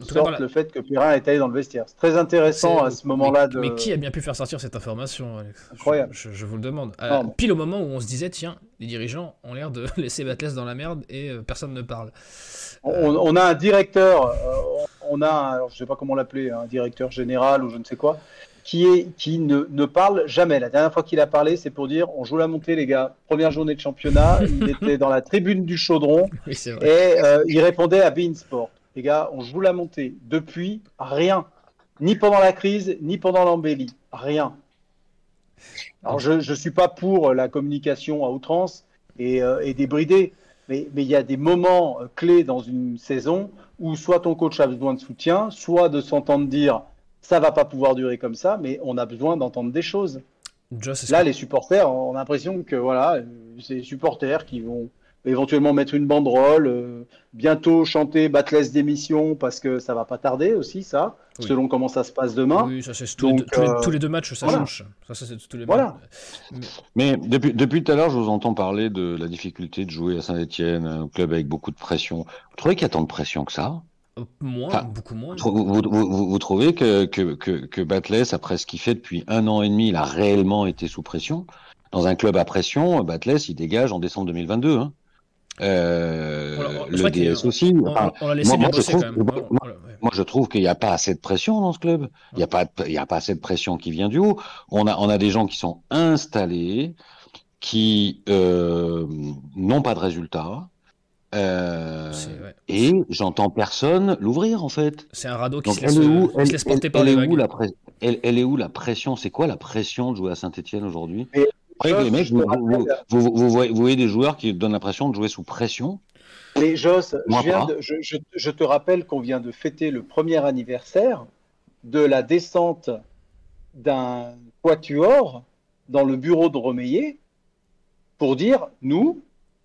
sortent le fait que Perrin est allé dans le vestiaire. C'est très intéressant à ce moment-là. De... Mais qui a bien pu faire sortir cette information, Alex? Incroyable. Je, vous le demande. pile au moment où on se disait, tiens, les dirigeants ont l'air de laisser Batles dans la merde et euh, personne ne parle. On, a un directeur, euh, on a, je sais pas comment l'appeler, un directeur général ou je ne sais quoi, qui, est, qui ne, ne parle jamais. La dernière fois qu'il a parlé, c'est pour dire on joue la montée, les gars. Première journée de championnat, il était dans la tribune du chaudron et euh, il répondait à Beansport. Les gars, on joue la montée. Depuis, rien. Ni pendant la crise, ni pendant l'embellie. Rien. Alors, je ne suis pas pour la communication à outrance et, euh, et débridée, mais il y a des moments euh, clés dans une saison où soit ton coach a besoin de soutien, soit de s'entendre dire ça va pas pouvoir durer comme ça, mais on a besoin d'entendre des choses. Là, les supporters, on a l'impression que voilà, c'est les supporters qui vont éventuellement mettre une banderole, euh, bientôt chanter Batless d'émission parce que ça va pas tarder aussi, ça, selon comment ça se passe demain. Oui, ça c'est tous, tous, les deux matchs, ça change. Ça, ça, tous les voilà. Mais depuis, depuis tout à l'heure, je vous entends parler de la difficulté de jouer à Saint-Etienne, un club avec beaucoup de pression. Vous trouvez qu'il y a tant de pression que ça? Moins, beaucoup moins. Vous, vous, trouvez que, que, que, que Batless, après ce qu'il fait depuis un an et demi, il a réellement été sous pression? Dans un club à pression, Batless, il dégage en décembre 2022. Hein. Euh, le DS aussi. moi, je trouve, moi, je trouve qu'il n'y a pas assez de pression dans ce club. Il n'y a pas, il y a pas assez de pression qui vient du haut. On a, on a des gens qui sont installés, qui euh, n'ont pas de résultats, euh, et j'entends personne l'ouvrir en fait. C'est un radeau qui, se laisse, où, elle, porter par les vagues. Où la elle, elle, est où la pression? C'est quoi la pression de jouer à Saint-Etienne aujourd'hui? Les mecs, vous, vous, vous, voyez, des joueurs qui donnent l'impression de jouer sous pression Mais Joss, je, je, je, te rappelle qu'on vient de fêter le premier anniversaire de la descente d'un quatuor dans le bureau de Romeyer pour dire nous,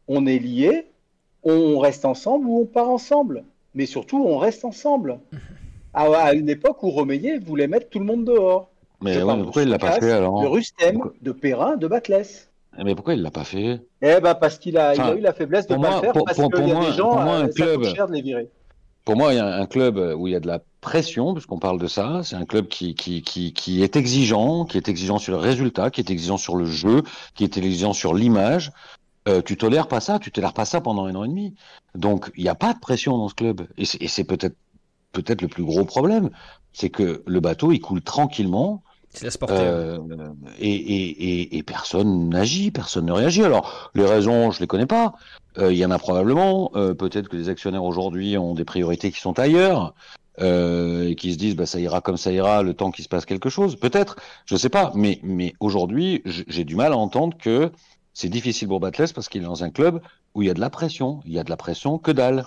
on est liés, on reste ensemble ou on part ensemble. Mais surtout, on reste ensemble. À, une époque où Romeyer voulait mettre tout le monde dehors. Mais, pourquoi il l'a pas fait alors De Rustem, de Perrin, de Batless. Mais pourquoi il l'a pas fait? Eh ben parce qu'il a, a eu la faiblesse de ne pas le faire parce qu'il y a des gens pour moi, un club, cher de les virer. Pour moi, il y a un club où il y a de la pression, puisqu'on parle de ça. C'est un club qui, qui, qui, qui est exigeant, qui est exigeant sur le résultat, qui est exigeant sur le jeu, qui est exigeant sur l'image. Euh, tu tolères pas ça, tu tolères pas ça pendant un an et demi. Donc il n'y a pas de pression dans ce club, et c'est peut-être peut-être le plus gros problème, c'est que le bateau il coule tranquillement. Euh, et, personne n'agit, personne ne réagit. Alors, les raisons, je les connais pas. Euh, il y en a probablement. Euh, peut-être que les actionnaires aujourd'hui ont des priorités qui sont ailleurs et qui se disent bah, ça ira comme ça ira le temps qu'il se passe quelque chose. Peut-être, je sais pas. Mais, mais aujourd'hui, j'ai du mal à entendre que c'est difficile pour Batles parce qu'il est dans un club où il y a de la pression. Il y a de la pression que dalle.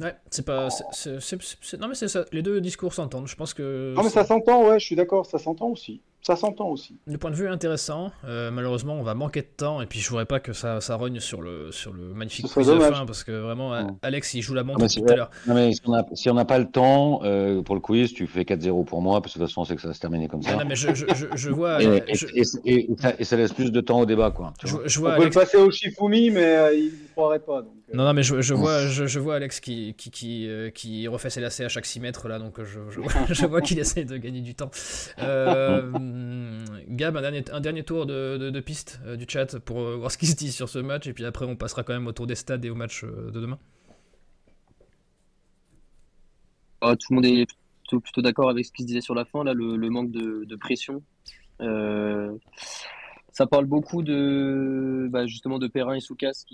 Ouais, c'est pas. non, mais c'est ça. Les deux discours s'entendent. Je pense que. Non, mais ça s'entend, ouais, je suis d'accord, ça s'entend aussi. Ça s'entend aussi. Du point de vue intéressant, euh, malheureusement, on va manquer de temps et puis je voudrais pas que ça, ça rogne sur le, sur le magnifique quiz de fin parce que vraiment, Alex, il joue la montre tout à l'heure. Si on n'a pas le temps euh, pour le quiz, tu fais 4-0 pour moi parce que de toute façon, on sait que ça va se terminer comme ça. non, mais je, je, je, vois. et, et, ça, laisse plus de temps au débat, quoi. Je, vois on peut le passer au Shifumi, mais euh, il ne croirait pas. Donc, non, non, mais je, vois, je, vois Alex qui, qui, qui, qui, refait ses lacets à chaque 6 mètres là, donc je, vois qu'il essaie de gagner du temps. Euh. Gab, un dernier, tour de, piste euh, du chat pour euh, voir ce qui se dit sur ce match, et puis après on passera quand même autour des stades et au match euh, de demain. Ah, tout le monde est plutôt, d'accord avec ce qui se disait sur la fin, là, le, manque de, pression. ça parle beaucoup de bah, justement de Perrin et Soukas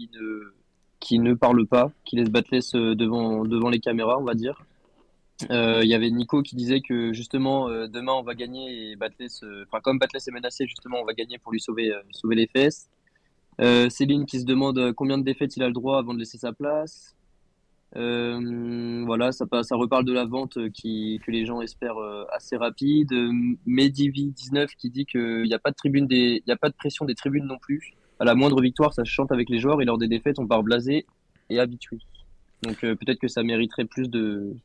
qui ne, parlent pas, qui laissent devant, devant les caméras, on va dire. Euh, il y avait Nico qui disait que justement euh, demain on va gagner et Batless, enfin comme Batless est menacé justement on va gagner pour lui sauver euh, les fesses. Céline qui se demande combien de défaites il a le droit avant de laisser sa place. voilà, ça, ça reparle de la vente qui, que les gens espèrent assez rapide. Medivi 19 qui dit qu'il n'y a pas de tribune il a pas de pression des tribunes non plus. À la moindre victoire, ça chante avec les joueurs et lors des défaites, on part blasé et habitué. Donc peut-être que ça mériterait plus de,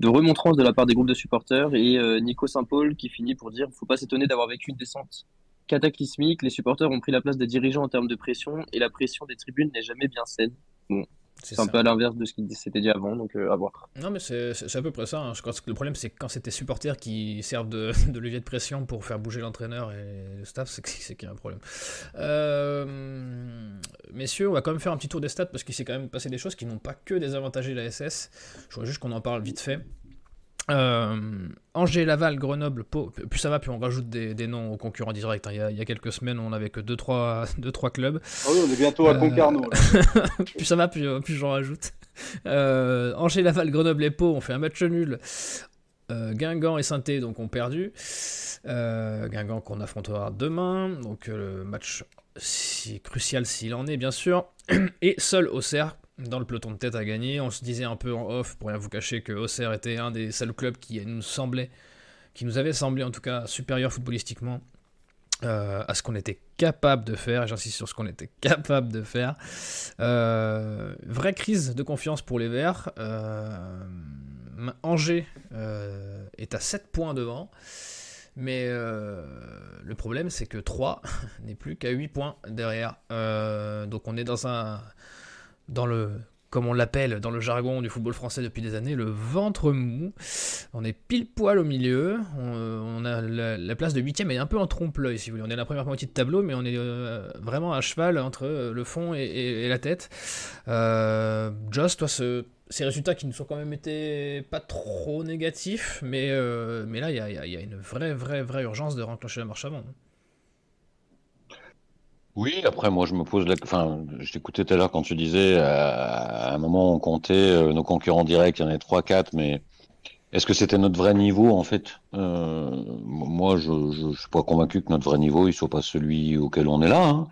de remontrance de la part des groupes de supporters et euh, Nico Saint-Paul qui finit pour dire faut pas s'étonner d'avoir vécu une descente cataclysmique. Les supporters ont pris la place des dirigeants en termes de pression et la pression des tribunes n'est jamais bien saine. Bon, C'est un peu à l'inverse de ce qui s'était dit avant, donc à voir. Non, mais c'est à peu près ça. Hein. Je crois que le problème, c'est que quand c'est tes supporters qui servent de, de, levier de pression pour faire bouger l'entraîneur et le staff, c'est qu'il y a un problème. messieurs, on va quand même faire un petit tour des stats parce qu'il s'est quand même passé des choses qui n'ont pas que désavantagé la SS. Je voudrais juste qu'on en parle vite fait. Euh, Angers, Laval, Grenoble, Pau, plus ça va, puis on rajoute des, noms aux concurrents directs. Hein. Il, y a, quelques semaines, on n'avait que 2-3 clubs. Ah oui, on est bientôt à euh, Concarneau. plus ça va, plus, j'en rajoute. Euh, Angers, Laval, Grenoble et Pau, on fait un match nul. Guingamp et saint donc ont perdu. Guingamp qu'on affrontera demain, donc le match si crucial s'il en est, bien sûr. Et seul Auxerre dans le peloton de tête à gagner. On se disait un peu en off, pour rien vous cacher, que Auxerre était un des seuls clubs qui nous semblait, qui nous avait semblé en tout cas supérieur footballistiquement euh, à ce qu'on était capable de faire. J'insiste sur ce qu'on était capable de faire. Euh, vraie crise de confiance pour les Verts. Euh, Angers est à 7 points devant. Mais le problème, c'est que 3 n'est plus qu'à 8 points derrière. donc on est dans un, dans le comme on l'appelle dans le jargon du football français depuis des années, le ventre mou. On est pile poil au milieu. On, a la, place de huitième est un peu en trompe-l'œil, si vous voulez. On est à la première moitié de tableau, mais on est euh, vraiment à cheval entre le fond et, la tête. Euh, Joss, toi, ce, ces résultats qui nous sont quand même été pas trop négatifs, mais, euh, mais là, il y, y a, une vraie, vraie, vraie urgence de renclencher la marche avant. Oui, après, moi, je me pose la. Enfin, je t'écoutais tout à l'heure quand tu disais, euh, à un moment, on comptait euh, nos concurrents directs, il y en avait 3-4, mais est-ce que c'était notre vrai niveau, en fait? Euh, Moi, je ne suis pas convaincu que notre vrai niveau, il soit pas celui auquel on est là,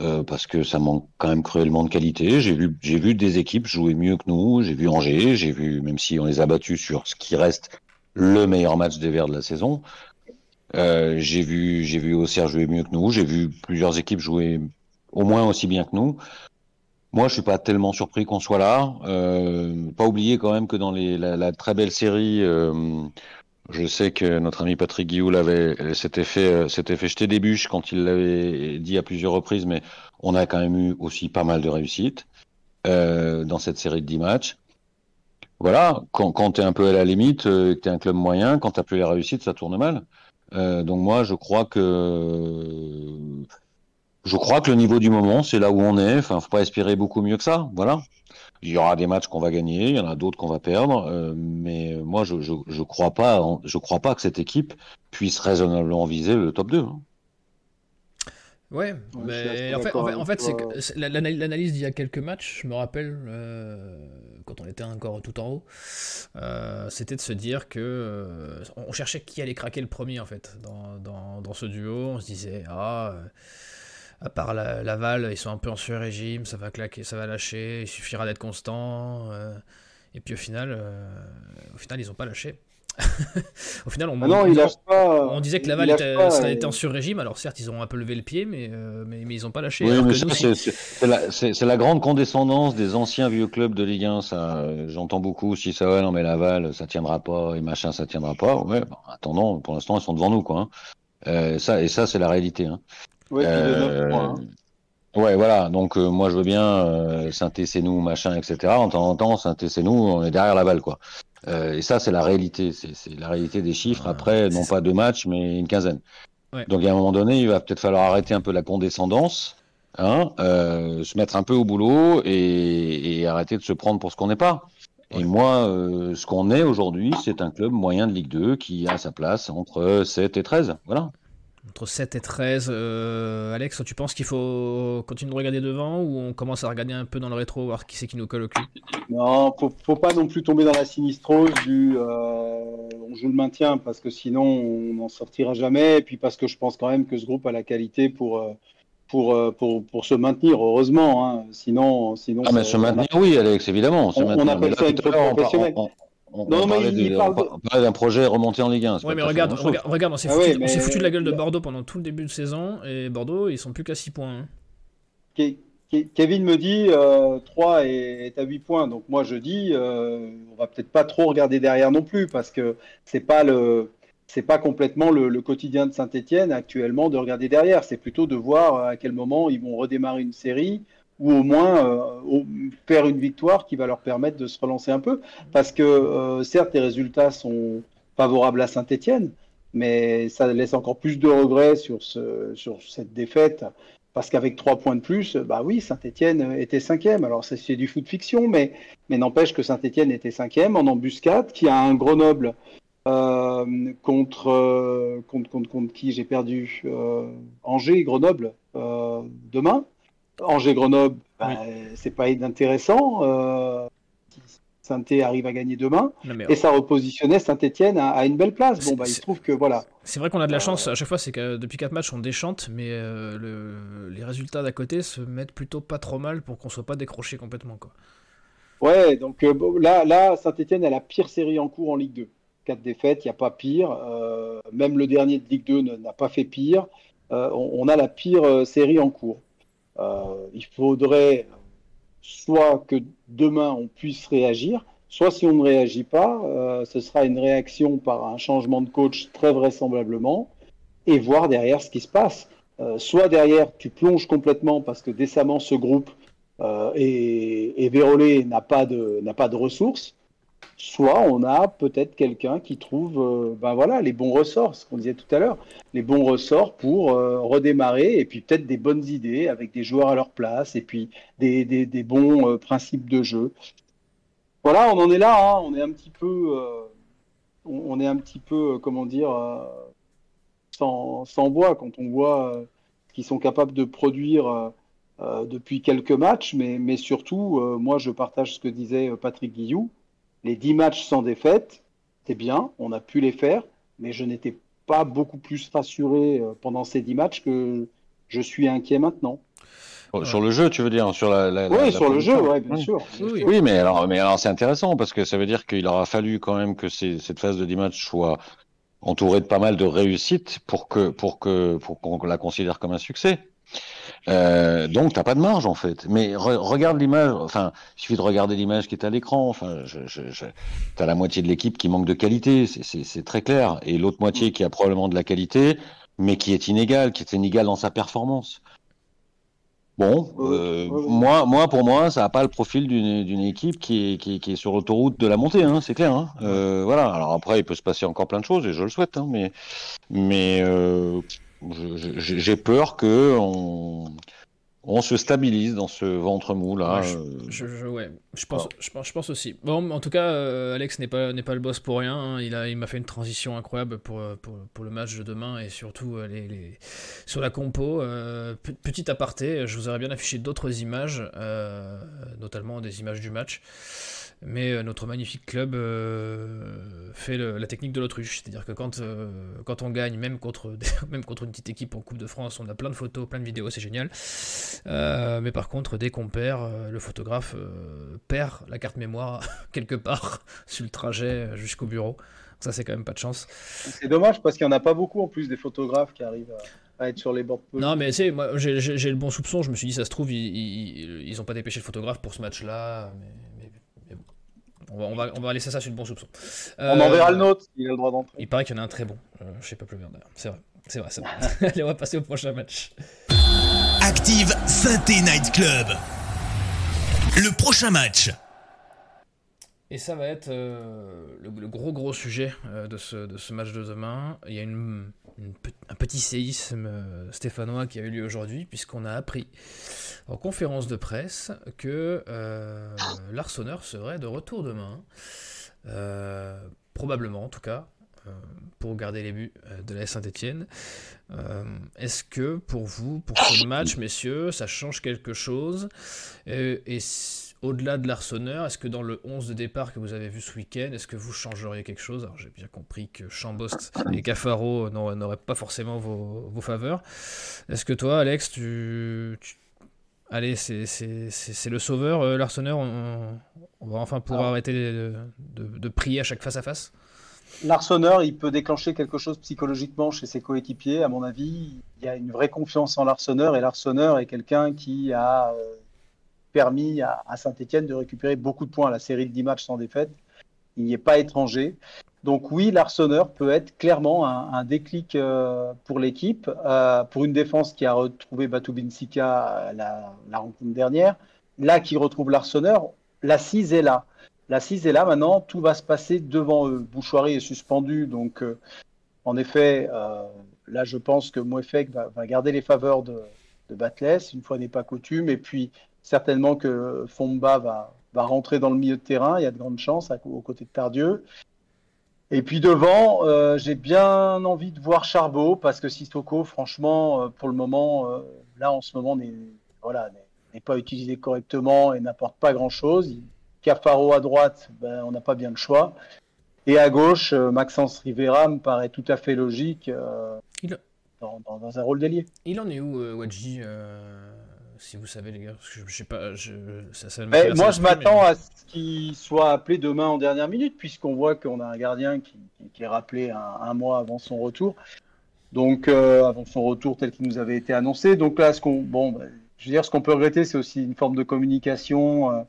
hein, parce que ça manque quand même cruellement de qualité. J'ai vu, j'ai vu des équipes jouer mieux que nous, j'ai vu Angers, j'ai vu, même si on les a battus sur ce qui reste le meilleur match des Verts de la saison, euh, j'ai vu, j'ai vu Auxerre jouer mieux que nous. J'ai vu plusieurs équipes jouer au moins aussi bien que nous. Moi, je suis pas tellement surpris qu'on soit là. Euh, pas oublier quand même que dans les, la, très belle série, euh, je sais que notre ami Patrick Guillou l'avait, s'était fait, s'était fait jeter des bûches quand il l'avait dit à plusieurs reprises, mais on a quand même eu aussi pas mal de réussites dans cette série de 10 matchs. Voilà, quand, quand tu es un peu à la limite, que tu es un club moyen, quand tu plus les réussites, ça tourne mal. Euh, donc moi, je crois que je crois que le niveau du moment, c'est là où on est. Enfin, faut pas espérer beaucoup mieux que ça. Voilà. Il y aura des matchs qu'on va gagner, il y en a d'autres qu'on va perdre, euh, mais moi, je, je, je crois pas, je crois pas que cette équipe puisse raisonnablement viser le top 2. Hein. Ouais, mais en fait, en fait, c'est que l'analyse d'il y a quelques matchs, je me rappelle euh, quand on était encore tout en haut, euh, c'était de se dire que euh, on cherchait qui allait craquer le premier en fait dans, ce duo. On se disait ah à part la, Laval, ils sont un peu en sur-régime, ça va claquer, ça va lâcher, il suffira d'être constant. et puis final, au final, ils n'ont pas lâché. Au final, on, ah on, disait que Laval était, ça était en sur-régime. Alors certes, ils ont un peu levé le pied, mais, euh, mais, ils n'ont pas lâché. c'est la, grande condescendance des anciens vieux clubs de Ligue 1. Ça, j'entends beaucoup. Si ça va, non mais Laval, ça tiendra pas et machin, ça tiendra pas. Ouais, attendons. Pour l'instant, ils sont devant nous, quoi. Hein. Euh, ça et ça, c'est la réalité. Hein. Ouais, euh, hein. Ouais, voilà. Donc moi, je veux bien synthé, c'est nous, machin, etc. En temps en temps, synthé, c'est nous, on est derrière Laval, quoi. Euh, et ça, c'est la réalité. C'est la réalité des chiffres. Après, non pas deux matchs, mais une quinzaine. Donc, à un moment donné, il va peut-être falloir arrêter un peu la condescendance, hein, euh, se mettre un peu au boulot et, arrêter de se prendre pour ce qu'on n'est pas. Et moi, euh, ce qu'on est aujourd'hui, c'est un club moyen de Ligue 2 qui a sa place entre 7 et 13. Voilà. Entre 7 et 13, euh, Alex, tu penses qu'il faut continuer de regarder devant ou on commence à regarder un peu dans le rétro, voir qui c'est qui nous colle au cul? Non, faut, faut pas non plus tomber dans la sinistrose du euh, on joue le maintien parce que sinon on n'en sortira jamais. Et puis parce que je pense quand même que ce groupe a la qualité pour. Euh, pour, pour, pour, se maintenir, heureusement. Hein. Sinon, sinon. Ah, mais se maintenir, oui, Alex, évidemment. on, on appelle ça une professionnelle. On, non, parlait d'un projet remonté en Ligue 1. Oui, mais regarde, regarde, on s'est ah foutu, de la gueule de Bordeaux pendant tout le début de saison et Bordeaux, ils sont plus qu'à 6 points. Hein. Kevin me dit euh, 3 est à 8 points. Donc moi je dis, euh, on va peut-être pas trop regarder derrière non plus parce que c'est pas le. C'est pas complètement le, le quotidien de Saint-Etienne actuellement de regarder derrière. C'est plutôt de voir à quel moment ils vont redémarrer une série ou au moins faire une victoire qui va leur permettre de se relancer un peu. Parce que certes, les résultats sont favorables à Saint-Etienne, mais ça laisse encore plus de regrets sur, ce, sur cette défaite. Parce qu'avec trois points de plus, bah oui, Saint-Etienne était cinquième. Alors c'est du foot fiction, mais, n'empêche que Saint-Etienne était cinquième en embuscade, qui a un Grenoble euh, contre, euh, contre, contre, contre, qui j'ai perdu euh, Angers, Grenoble demain. Angers-Grenoble, bah, c'est pas intéressant saint arrive à gagner demain. et ça repositionnait Saint-Etienne à, une belle place. Bon, bah, il se trouve que voilà. C'est vrai qu'on a de la chance à chaque fois, c'est que depuis 4 matchs, on déchante, mais les résultats d'à côté se mettent plutôt pas trop mal pour qu'on soit pas décroché complètement. Quoi. Ouais, donc là, là Saint-Etienne a la pire série en cours en Ligue 2 quatre défaites, il n'y a pas pire. Euh, même le dernier de Ligue 2 n'a pas fait pire. Euh, on, a la pire euh, série en cours. Il faudrait soit que demain on puisse réagir, soit si on ne réagit pas, ce sera une réaction par un changement de coach très vraisemblablement, et voir derrière ce qui se passe. soit derrière tu plonges complètement parce que décemment ce groupe et, et Vérolé n'a pas, de, pas de ressources, soit on a peut-être quelqu'un qui trouve euh, ben voilà, les bons ressorts, ce qu'on disait tout à l'heure, les bons ressorts pour euh, redémarrer et puis peut-être des bonnes idées avec des joueurs à leur place et puis des, des, bons euh, principes de jeu. Voilà, on en est là, hein. on est un petit peu, on, est un petit peu, comment dire, sans, sans, bois quand on voit qu'ils sont capables de produire depuis quelques matchs, mais, mais surtout, moi je partage ce que disait Patrick Guillou les 10 matchs sans défaite, c'est bien, on a pu les faire, mais je n'étais pas beaucoup plus rassuré euh, pendant ces 10 matchs que je suis inquiet maintenant. Oh, sur le jeu, tu veux dire sur la, Oui, sur le jeu, ouais, bien sûr. Oui, mais alors, mais alors c'est intéressant parce que ça veut dire qu'il aura fallu quand même que cette phase de 10 matchs soit entourée de pas mal de réussites pour que pour que pour qu'on la considère comme un succès. Euh, donc t'as pas de marge en fait. Mais regarde l'image. Enfin, il suffit de regarder l'image qui est à l'écran. Enfin, je, je, t'as la moitié de l'équipe qui manque de qualité, c'est très clair, et l'autre moitié qui a probablement de la qualité, mais qui est inégale, qui est inégale dans sa performance. Bon, euh, moi, moi, pour moi, ça n'a pas le profil d'une équipe qui est, qui, qui est sur l'autoroute de la montée, hein, c'est clair. Hein. Euh, voilà. Alors après, il peut se passer encore plein de choses, et je le souhaite, hein, mais, mais euh, j'ai peur que on, on, se stabilise dans ce ventre mou là. je, euh. ouais, je, pense, je, pense, je pense aussi. Bon, en tout cas, euh, Alex n'est pas, n'est pas le boss pour rien. Hein. Il, a, il m'a fait une transition incroyable pour, pour, pour, le match de demain et surtout euh, les, les... sur la compo. petit aparté, je vous aurais bien affiché d'autres images, notamment des images du match mais euh, notre magnifique club euh, fait la technique de l'autruche. C'est-à-dire que quand, euh, quand on gagne, même contre, même contre une petite équipe en Coupe de France, on a plein de photos, plein de vidéos, c'est génial. mais par contre, dès qu'on perd, le photographe perd la carte mémoire quelque part sur le trajet jusqu'au bureau. Ça, c'est quand même pas de chance. C'est dommage parce qu'il n'y en a pas beaucoup en plus des photographes qui arrivent à être sur les bords. Non, mais sais, moi j'ai le bon soupçon. Je me suis dit, ça se trouve, ils n'ont pas dépêché le photographe pour ce match-là. Mais on va, on, va, laisser ça sur le bon soupçon. on enverra le euh, nôtre, il a le droit d'entrer. Il paraît qu'il y en a un très bon. Euh, je sais pas plus bien d'ailleurs. C'est vrai. C'est vrai, c'est vrai. Allez, on va passer au prochain match. Active Synthé Night Club. Le prochain match. Et ça va être euh, le, gros gros sujet de, ce, de, ce, match de demain. Il y a un petit séisme stéphanois qui a eu lieu aujourd'hui, puisqu'on a appris en conférence de presse que euh, l'Arseneur serait de retour demain. Euh, probablement en tout cas, euh, pour garder les buts de la Saint-Etienne. Est-ce que pour vous, pour ce match, messieurs, ça change quelque chose? Au-delà de l'Arseneur, est-ce que dans le 11 de départ que vous avez vu ce week-end, est-ce que vous changeriez quelque chose? Alors j'ai bien compris que Chambost et Cafaro n'auraient pas forcément vos, faveurs. Est-ce que toi, Alex, tu Allez, c'est le sauveur, euh, l'Arseneur. On, va enfin pouvoir arrêter de, prier à chaque face à face? L'Arseneur, il peut déclencher quelque chose psychologiquement chez ses coéquipiers. À mon avis, il y a une vraie confiance en l'Arseneur et l'Arseneur est quelqu'un qui a euh, permis à, Saint-Etienne de récupérer beaucoup de points à la série de 10 matchs sans défaite. il n'y est pas étranger. Donc oui, l'Arseneur peut être clairement un, déclic euh, pour l'équipe, euh, pour une défense qui a retrouvé Batu Binsika la, la rencontre dernière. Là, qui retrouve l'Arseneur, l'assise est là. L'assise est là maintenant, tout va se passer devant eux. Bouchoirie est suspendu, donc euh, en effet, là je pense que Moefek va, garder les faveurs de, de Batles, une fois n'est pas coutume, et puis certainement que Fomba va, va rentrer dans le milieu de terrain, il y a de grandes chances aux côtés de Tardieu. Et puis devant, euh, j'ai bien envie de voir Charbot parce que Sissoko, franchement, euh, pour le moment, euh, là en ce moment, n'est voilà, pas utilisé correctement et n'apporte pas grand-chose. Cafaro à droite, ben, on n'a pas bien le choix. Et à gauche, Maxence Rivera me paraît tout à fait logique dans, dans, un rôle d'ailier. Il en est où, Wadji si vous savez les gars, je, sais pas, moi je m'attends à ce qu'il soit appelé demain en dernière minute, puisqu'on voit qu'on a un gardien qui, est rappelé un, mois avant son retour, donc euh, avant son retour tel qu'il nous avait été annoncé. Donc là, ce qu'on, bon, bah, je veux dire, ce qu'on peut regretter, c'est aussi une forme de communication euh,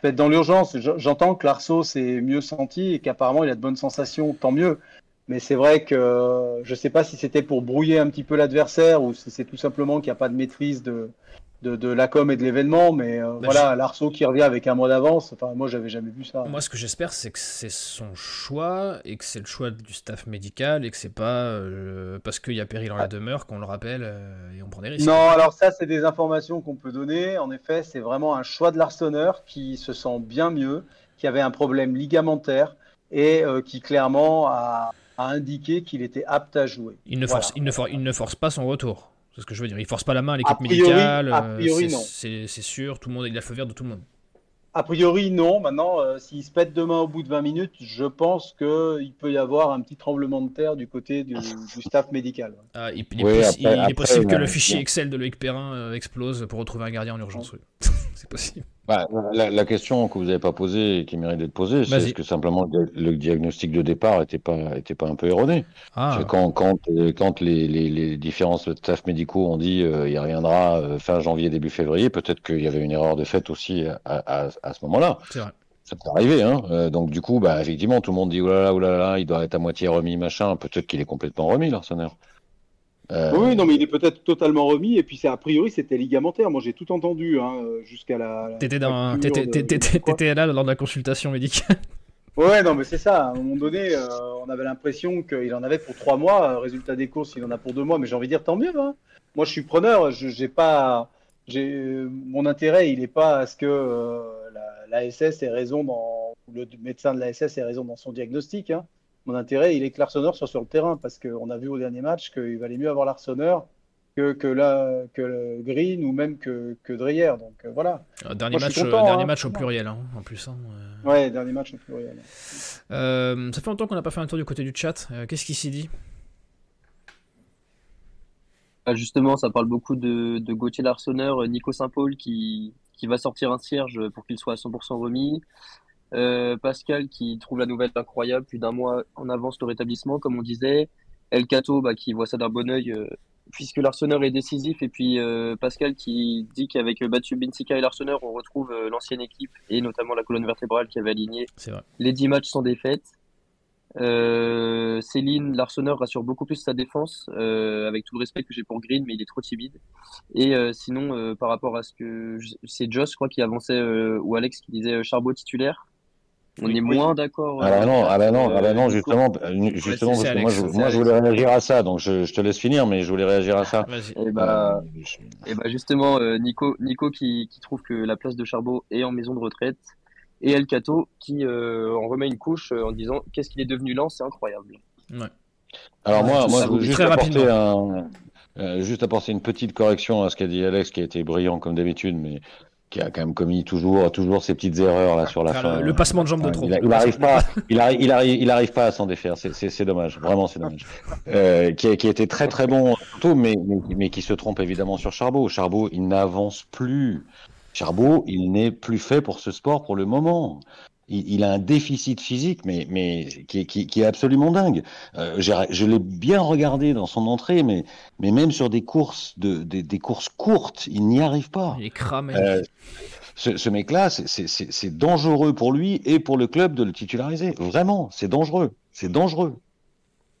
faite dans l'urgence. J'entends que l'Arceau s'est mieux senti et qu'apparemment il a de bonnes sensations, tant mieux. Mais c'est vrai que je ne sais pas si c'était pour brouiller un petit peu l'adversaire ou si c'est tout simplement qu'il n'y a pas de maîtrise de, de, la com et de l'événement, mais euh, bah, voilà, l'Arceau qui revient avec un mois d'avance, enfin, moi j'avais jamais vu ça. Moi ce que j'espère c'est que c'est son choix et que c'est le choix du staff médical et que c'est pas euh, parce qu'il y a péril dans la demeure qu'on le rappelle euh, et on prend des risques. Non, alors ça c'est des informations qu'on peut donner. En effet, c'est vraiment un choix de l'Arseneur qui se sent bien mieux, qui avait un problème ligamentaire et qui clairement a, indiqué qu'il était apte à jouer. Il ne, force, il, ne il ne force pas son retour. C'est ce que je veux dire. Il force pas la main à l'équipe médicale. A euh, priori, non. C'est sûr, tout le monde, il a le feu vert de tout le monde. A priori, non. Maintenant, euh, s'il se pète demain au bout de 20 minutes, je pense qu'il peut y avoir un petit tremblement de terre du côté du, staff médical. Ah, il, est, possible que le fichier Excel de Loïc Perrin euh, explose pour retrouver un gardien en urgence. c'est possible. Bah, la, question que vous n'avez pas posée et qui mérite d'être posée, c'est est-ce que simplement le, diagnostic de départ n'était pas, était pas un peu erroné? Ah. Quand, quand, euh, quand les, les, les, différents staff médicaux ont dit euh, il reviendra euh, fin janvier, début février, peut-être qu'il y avait une erreur de fait aussi à, à, ce moment-là. C'est vrai. Ça peut arriver, hein. Euh, donc du coup, bah effectivement, tout le monde dit oulala, oulala, il doit être à moitié remis, machin. Peut-être qu'il est complètement remis, l'Arsenal. Euh, oui, non, mais il est peut-être totalement remis. Et puis, c'est a priori, c'était ligamentaire. Moi, j'ai tout entendu hein, jusqu'à la. T'étais dans... là lors de la consultation médicale. Ouais, non, mais c'est ça. À un moment donné, euh, on avait l'impression qu'il en avait pour trois mois. Résultat des courses, il en a pour deux mois. Mais j'ai envie de dire tant mieux. Hein. Moi, je suis preneur. Je j'ai pas. Mon intérêt, il n'est pas à ce que euh, la, SS ait raison dans. Le médecin de la SS ait raison dans son diagnostic. Hein mon intérêt, il est que l'Arseneur soit sur le terrain parce qu'on a vu au dernier match qu'il valait mieux avoir l'Arseneur que, que, que le Green ou même que, que Dreyer. Donc euh, voilà. Euh, dernier, match, euh, dernier hein. match au pluriel hein, en plus. Hein, Ouais, dernier match au pluriel. ça fait longtemps qu'on n'a pas fait un tour du côté du chat. Qu'est-ce qui s'y dit? Ah, Justement, ça parle beaucoup de, de Gauthier l'Arseneur, Nico Saint-Paul qui, qui va sortir un cierge pour qu'il soit à 100% remis. Euh, Pascal qui trouve la nouvelle incroyable, plus d'un mois en avance le rétablissement, comme on disait. El Cato bah, qui voit ça d'un bon oeil, euh, puisque l'Arseneur est décisif. Et puis euh, Pascal qui dit qu'avec Batu Bensika et l'Arseneur, on retrouve l'ancienne équipe et notamment la colonne vertébrale qui avait aligné les 10 matchs sans défaite. Céline, l'Arseneur rassure beaucoup plus sa défense, avec tout le respect que j'ai pour Green, mais il est trop timide. Et sinon, par rapport à ce que c'est Joss, je crois, qui avançait, ou Alex qui disait Charbot titulaire, on est moins d'accord. Ah bah non, ah bah non, ah bah non, justement, justement parce que moi, je, moi je voulais réagir à ça, donc je, je, te laisse finir, mais je voulais réagir à ça. Et bah, euh, et bah justement, euh, Nico, Nico qui, qui, trouve que la place de Charbot est en maison de retraite, et El Cato qui euh, en remet une couche en disant qu'est-ce qu'il est devenu lent, c'est incroyable. Ouais. Alors moi, moi, je veux juste apporter un, juste apporter une petite correction à ce qu'a dit Alex, qui a été brillant comme d'habitude, mais qui a quand même commis toujours, toujours ces petites erreurs là sur la fin. Le, passement de jambe de trop. Il, n'arrive pas, il arrive, il arrive, il arrive pas à s'en défaire. C'est dommage, vraiment c'est dommage. Euh, qui, qui était très très bon tout, mais, mais, qui se trompe évidemment sur Charbot. Charbot, il n'avance plus. Charbot, il n'est plus fait pour ce sport pour le moment. Il, a un déficit physique, mais, mais qui, est, qui, est absolument dingue. Euh, je l'ai bien regardé dans son entrée, mais, mais même sur des courses, de, des, courses courtes, il n'y arrive pas. Il est cramé. Euh, ce, ce mec-là, c'est dangereux pour lui et pour le club de le titulariser. Vraiment, c'est dangereux. C'est dangereux.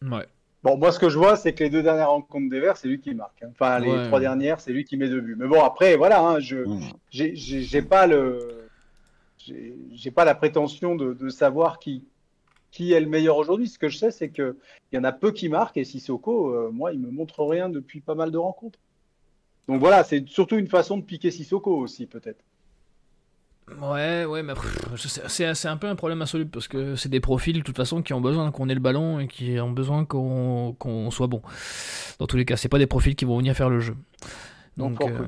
Ouais. Bon, moi, ce que je vois, c'est que les deux dernières rencontres des Verts, c'est lui qui marque. Hein. Enfin, les trois dernières, c'est lui qui met deux buts. Mais bon, après, voilà, hein, je mmh. j'ai pas le j'ai pas la prétention de, savoir qui, est le meilleur aujourd'hui. Ce que je sais, c'est qu'il y en a peu qui marquent et Sissoko, euh, moi, il me montre rien depuis pas mal de rencontres. Donc voilà, c'est surtout une façon de piquer Sissoko aussi, peut-être. Ouais, ouais, mais c'est un peu un problème insoluble parce que c'est des profils de toute façon qui ont besoin qu'on ait le ballon et qui ont besoin qu'on soit bon. Dans tous les cas, c'est pas des profils qui vont venir faire le jeu. Donc, euh,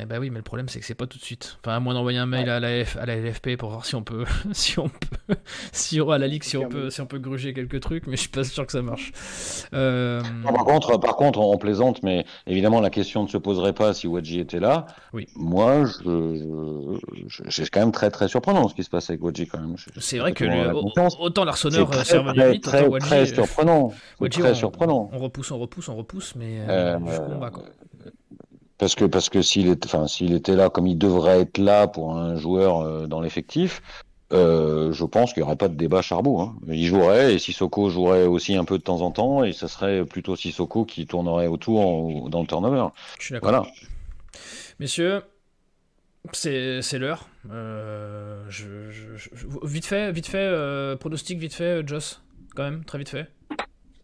eh ben oui, mais le problème c'est que c'est pas tout de suite. Enfin, à moins d'envoyer un mail à, la à la LFP pour voir si on peut, si on peut, si à la ligue, si on peut, si on peut gruger quelques trucs, mais je suis pas sûr que ça marche. Euh... par contre, par contre, on plaisante, mais évidemment la question ne se poserait pas si Wadji était là. Oui. Moi, je, c'est quand même très très surprenant ce qui se passe avec Wadji quand même. C'est vrai que autant l'Arseneur s'est revenu vite, très, autant très euh, surprenant. très on, surprenant. On repousse, on repousse, on repousse, mais euh, euh, combat, quoi. Parce que parce que s'il était, enfin s'il était là comme il devrait être là pour un joueur euh, dans l'effectif, euh, je pense qu'il n'y aurait pas de débat Charbot. Hein. Il jouerait et Sissoko jouerait aussi un peu de temps en temps et ça serait plutôt Sissoko qui tournerait autour dans le turnover. Je suis d'accord. Voilà. Messieurs, c'est l'heure. Euh, vite fait, vite fait, pronostic vite fait, Joss, quand même, très vite fait.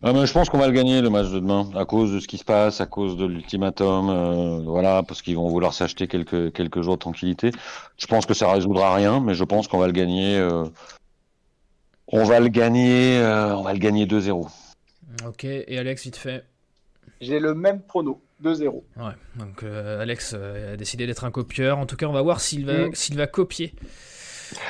Ah, mais je pense qu'on va le gagner le match de demain à cause de ce qui se passe, à cause de l'ultimatum, euh, voilà, parce qu'ils vont vouloir s'acheter quelques quelques jours de tranquillité. Je pense que ça résoudra rien, mais je pense qu'on va le gagner. Euh, on va le gagner, euh, on va le gagner 2-0. Ok, et Alex, vite fait. J'ai le même prono, 2-0. Ouais, donc Alex a décidé d'être un copieur. En tout cas, on va voir s'il va, mm. s'il va copier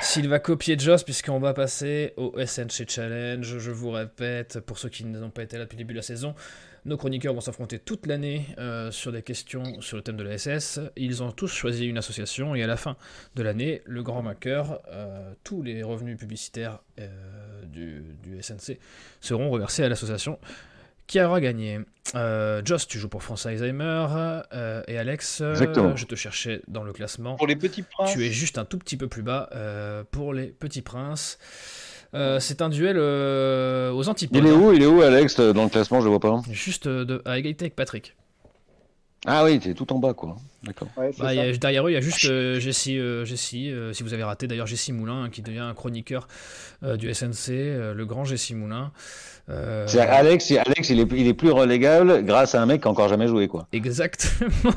s'il va copier Joss, puisqu'on va passer au SNC Challenge, je vous répète, pour ceux qui n'ont pas été là depuis le début de la saison, nos chroniqueurs vont s'affronter toute l'année euh, sur des questions sur le thème de la SS. Ils ont tous choisi une association et à la fin de l'année, le grand vainqueur, euh, tous les revenus publicitaires euh, du, du, SNC seront reversés à l'association qui aura gagné euh, Joss, tu joues pour France Alzheimer. Euh, et Alex, euh, je te cherchais dans le classement. Pour les petits princes. Tu es juste un tout petit peu plus bas pour les petits princes. c'est un duel aux antipodes. Il est où, il est où Alex dans le classement Je le vois pas. Juste de, à égalité avec Patrick. Ah oui, t'es tout en bas, quoi. D'accord. Bah, derrière eux, il y a juste Jessie, Jessie si vous avez raté d'ailleurs Jessie Moulin, hein, qui devient un chroniqueur du SNC, le grand Jessie Moulin. Euh... Alex, Alex il, est, il est plus relégable grâce à un mec qui n'a encore jamais joué. quoi. Exactement.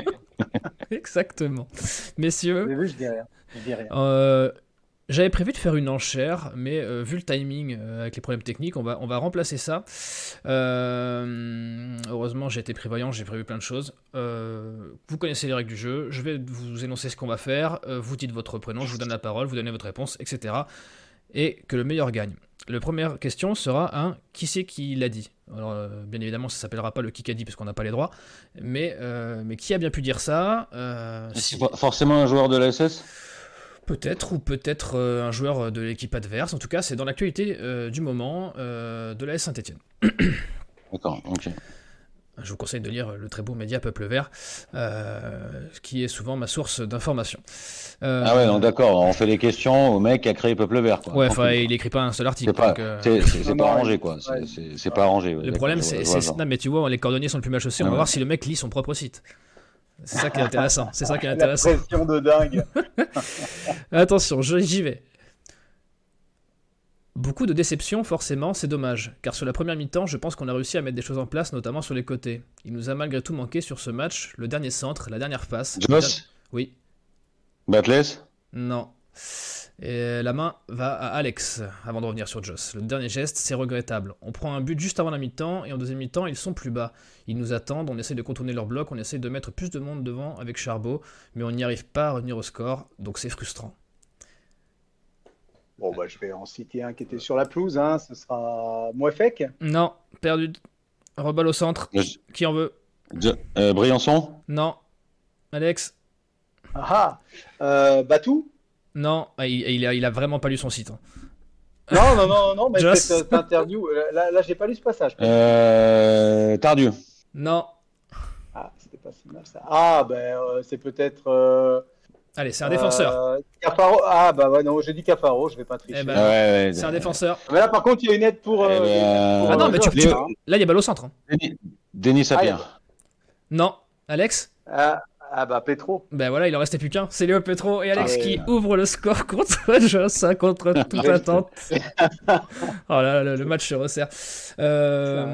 Exactement. Messieurs. Vu, je dis rien. Je dis rien. Euh, j'avais prévu de faire une enchère, mais euh, vu le timing euh, avec les problèmes techniques, on va, on va remplacer ça. heureusement, j'ai été prévoyant, j'ai prévu plein de choses. vous connaissez les règles du jeu, je vais vous énoncer ce qu'on va faire. vous dites votre prénom, je vous donne la parole, vous donnez votre réponse, etc. Et que le meilleur gagne. La première question sera un qui c'est qui l'a dit? Alors, euh, bien évidemment, ça s'appellera pas le qui a dit parce qu'on n'a pas les droits, mais, euh, mais qui a bien pu dire ça euh, C'est forcément un joueur de la SS Peut-être, ou peut-être un joueur de l'équipe adverse. En tout cas, c'est dans l'actualité du moment de la S Saint-Etienne. D'accord, ok je vous conseille de lire le très beau média Peuple Vert, euh, qui est souvent ma source d'information. Euh, ah ouais, donc d'accord, on fait les questions au mec qui a créé Peuple Vert. Quoi. Ouais, enfin, il écrit pas un seul article. C'est pas, euh, pas arrangé, quoi. C'est pas arrangé. le problème, c'est. Non, mais tu vois, les cordonniers sont le plus mal chaussés. On va voir si le mec lit son propre site. C'est ça qui est intéressant. C'est ça qui est intéressant. La pression de dingue. Attention, j'y vais. Beaucoup de déceptions, forcément, c'est dommage, car sur la première mi-temps, je pense qu'on a réussi à mettre des choses en place, notamment sur les côtés. Il nous a malgré tout manqué sur ce match le dernier centre, la dernière passe. Joss Oui. Batless Non. Et la main va à Alex, avant de revenir sur Joss. Le dernier geste, c'est regrettable. On prend un but juste avant la mi-temps, et en deuxième mi-temps, ils sont plus bas. Ils nous attendent, on essaie de contourner leur bloc, on essaie de mettre plus de monde devant avec Charbot, mais on n'y arrive pas à revenir au score, donc c'est frustrant. Bon, bah, je vais en citer un qui était sur la pelouse. Hein. Ce sera Mouefek. Non, perdu. Reballe au centre. Qui en veut? Euh, Briançon? Non. Alex? Ah, ah. Euh, Batou? Non, ah, il, il a, il a vraiment pas lu son site. hein. Non, non, non, non, mais Joss. cette, cette interview, euh, là, là j'ai pas lu ce passage. Euh, Tardieu. Non. Ah, c'était pas si mal ça. Ah, ben, euh, c'est peut-être. euh, Allez, c'est un défenseur. euh, Cafaro. Ah, bah ouais, non, j'ai dit Cafaro, je vais pas tricher. Eh ben, Ah ouais, ouais, C'est un défenseur. Mais là, par contre, il y a une aide pour. Eh euh, ben, pour, Ah non, euh, mais tu- tu- hein. Là, il y a balle au centre. hein. Denis, Denis Sapien. Non. Alex? Ah, ah, bah, Petro. Ben voilà, il en restait plus qu'un. C'est Léo Petro et Alex Ah ouais. qui ouvrent le score contre Joss, hein, contre toute attente. oh là, là, le, le match se resserre. Euh,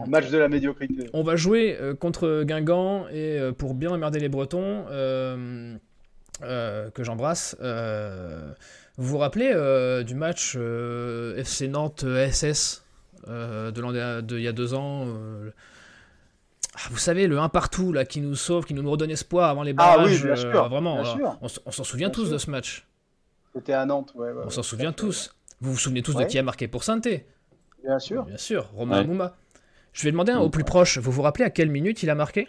Un match de la médiocrité. on va jouer euh, contre Guingamp et euh, pour bien emmerder les Bretons, euh, que j'embrasse, vous vous rappelez du match FC Nantes SS de l'an il y a deux ans ah, vous savez, le 1 partout là, qui nous sauve, qui nous redonne espoir avant les Ah barrages. oui, bien euh, sûr, vraiment, bien alors, sûr. on, s'en souvient Bien tous sûr. de ce match. C'était à Nantes, ouais. ouais, On ouais. s'en souvient tous. Vous vous souvenez tous de qui a marqué pour Sainté? Bien sûr. Bien sûr, Romain Ouais. Mouma. Je vais demander un au plus proche. Vous vous rappelez à quelle minute il a marqué?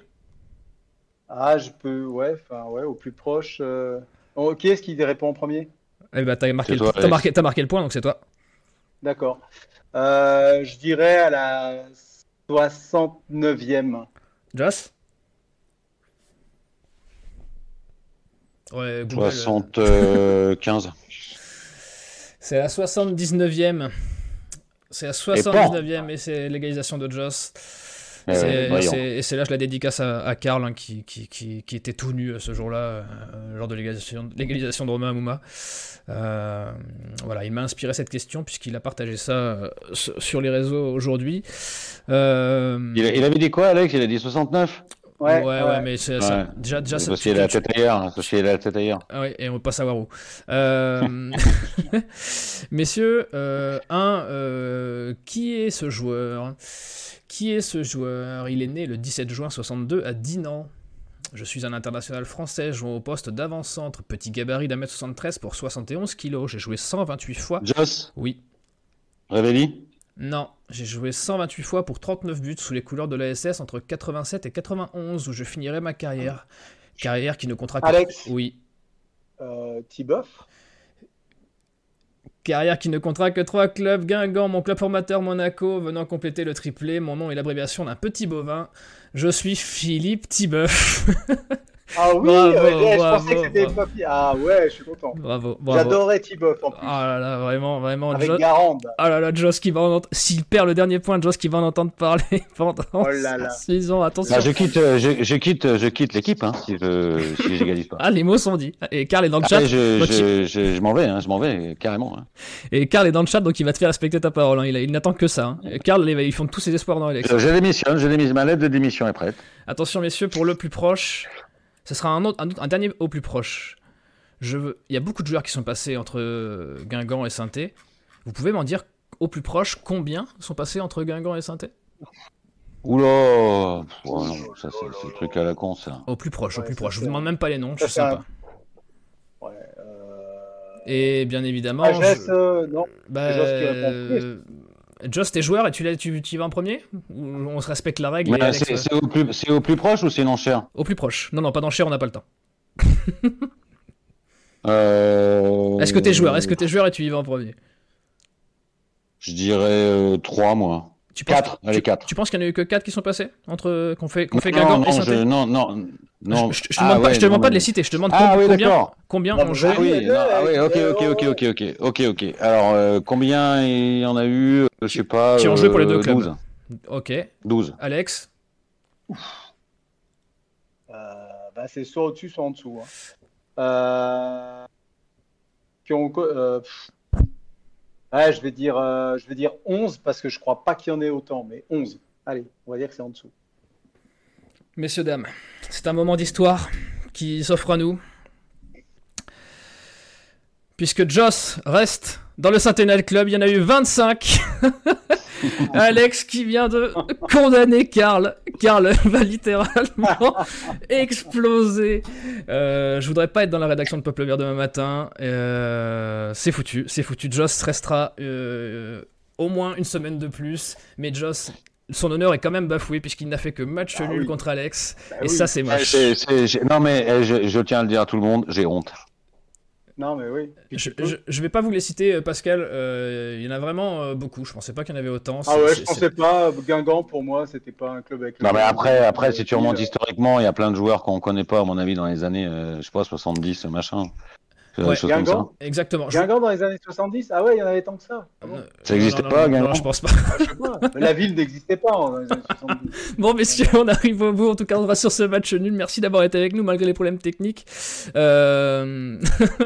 Ah, je peux, ouais, enfin, ouais, au plus proche. euh, oh, qui est-ce qui répond en premier? Eh ben, t'as marqué, toi, marqué, t'as marqué le point, donc c'est toi. D'accord. Euh, je dirais à la 69e. Joss? Ouais, Google, euh, 75. C'est la 79e. C'est la 79e et c'est l'égalisation de Joss. Eh C'est- ouais, et c'est là je la dédicace à, à Karl hein, qui, qui, qui, qui était tout nu euh, ce jour-là euh, lors de l'égalisation de Romain Mouma. Euh, voilà, il m'a inspiré cette question puisqu'il a partagé ça euh, sur les réseaux aujourd'hui. Euh, Il, il avait dit quoi, Alex? Il a dit 69 ouais, ouais, mais c'est ça- Ouais. déjà, déjà ça, Parce tu- qu'il a la tête ailleurs. Parce qu'il a la tête ailleurs. Ah ouais, et on va pas savoir où. Euh, Messieurs, euh, un, euh, qui est ce joueur? Qui est ce joueur? Il est né le 17 juin 62 à Dinan. Je suis un international français jouant au poste d'avant-centre, petit gabarit d'un mètre 73 pour 71 kilos. J'ai joué 128 fois. Joss? Oui. Révéli Non, j'ai joué 128 fois pour 39 buts sous les couleurs de l'ASS entre 87 et 91 où je finirai ma carrière. Carrière qui ne comptera que... Alex? Oui. Euh, Tiboff. Carrière qui ne comptera que trois clubs, Guingamp, mon club formateur Monaco, venant compléter le triplé. Mon nom est l'abréviation d'un petit bovin. Je suis Philippe Tibeuf. Ah oui, Bravo, ouais, je bravo, pensais que c'était. Papi. Ah ouais, je suis content. bravo, bravo. J'adorais Tiboff en plus. Ah là là, vraiment, vraiment. avec Jo- Garande. Ah là là, Joss qui va en entendre. S'il perd le dernier point, Joss qui va en entendre parler pendant Oh là là. 6 ans. Attention. Ah, je quitte, euh, je, je quitte, je quitte l'équipe hein, si je si j'égalise pas. Ah, les mots sont dits. Et Karl est dans le chat. Après, je, donc je, je, je m'en vais, hein, je m'en vais carrément. hein. Et Karl est dans le chat, donc il va te faire respecter ta parole. hein. Il, il n'attend que ça. hein. Karl, ils font tous ses espoirs dans Alex. Je, je démissionne, je démissionne. Ma lettre de démission est prête. Attention messieurs, pour le plus proche, ce sera un, autre, un, autre- un dernier au plus proche. Je veux... Il y a beaucoup de joueurs qui sont passés entre Guingamp et saint Vous pouvez m'en dire au plus proche combien sont passés entre Guingamp et saint Oula non, ça c'est le truc à la con ça. Au plus proche, au plus proche. Je vous demande même pas les noms, je suis c'est un- sympa. Ouais, euh... Et bien évidemment, Ah, je- euh, non. bah, Joss euh, t'es joueur et tu, tu, tu y vas en premier Ou on se respecte la règle Alex, c'est euh, c'est au, au plus proche ou c'est non cher? Au plus proche. Non, non, pas d'enchère, on n'a pas le temps. euh... Est-ce que t'es joueur? Est-ce que t'es joueur et tu y vas en premier? Je dirais 3 moi. Tu penses, 4, allez tu, 4. tu penses qu'il n'y en a eu que 4 qui sont passés entre qu'on fait, qu'on fait non, et non, je, non, non, non. Je, je- je te Ah, demande pas, ouais, je te demande non, pas de les citer, je te demande Ah com- oui, combien, combien Non, joué. Ah oui, non, ah ok, ok, ok, ok, ok, ok, ok. Alors, euh, combien il y en a eu euh, Je sais pas. qui ont joué pour les deux euh, clubs. 12. Ok, 12. Alex, Euh, bah, c'est soit au-dessus, soit en dessous. hein. Euh, qui ont, euh, pff. Ouais, je vais dire, euh, je vais dire 11 parce que je crois pas qu'il y en ait autant, mais 11. Allez, on va dire que c'est en dessous. messieurs, dames, c'est un moment d'histoire qui s'offre à nous. Puisque Joss reste dans le Centennial Club, il y en a eu 25. Alex qui vient de condamner Karl. Karl va littéralement exploser. Euh, je voudrais pas être dans la rédaction de Peuple Vert demain matin. Euh, c'est foutu, c'est foutu. Joss restera euh, au moins une semaine de plus. Mais Joss, son honneur est quand même bafoué puisqu'il n'a fait que match Ah nul oui. contre Alex. Bah Et oui. ça, c'est Eh, moche. non, mais eh, je, je tiens à le dire à tout le monde, j'ai honte. Non, mais oui. Je, je, je vais pas vous les citer, euh, Pascal. euh, il y en a vraiment euh, beaucoup. Je pensais pas qu'il y en avait autant. Ah ouais, je pensais pas. Guingamp, pour moi, c'était pas un club avec. Non, mais après, après, si tu remontes historiquement, il y a plein de joueurs qu'on connaît pas, à mon avis, dans les années, euh, je sais pas, 70, machin. Ouais, choses comme ça. Guingamp Exactement. Je- Guingamp dans les années 70 Ah ouais, il y en avait tant que ça. Ah bon Ça non, existait non, pas, non, non, Guingamp je pense pas. Ah. La ville n'existait pas en dans les années 70. Bon, messieurs, on arrive au bout. En tout cas, on sera sur ce match nul. Merci d'avoir été avec nous malgré les problèmes techniques. Euh,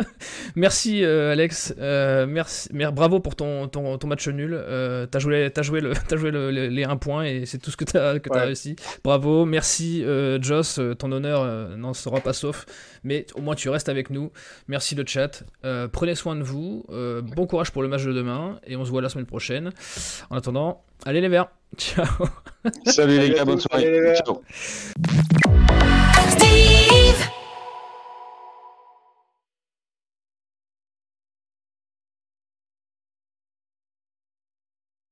merci, euh, Alex. Euh, merci, mer- bravo pour ton, ton, ton match nul. Euh, t'as joué, t'as joué, le, t'as joué le- le- les 1 point et c'est tout ce que t'as, que t'as Ouais. réussi. Bravo. Merci, euh, Joss. Ton honneur euh, n'en sera pas sauf. Mais au moins, tu restes avec nous. Merci le chat. Euh, prenez soin de vous. Euh, bon courage pour le match de demain et on se voit la semaine prochaine. En attendant, allez les verts. Ciao. Salut les gars, bonne tous, allez les soirée. Verts. Ciao. Steve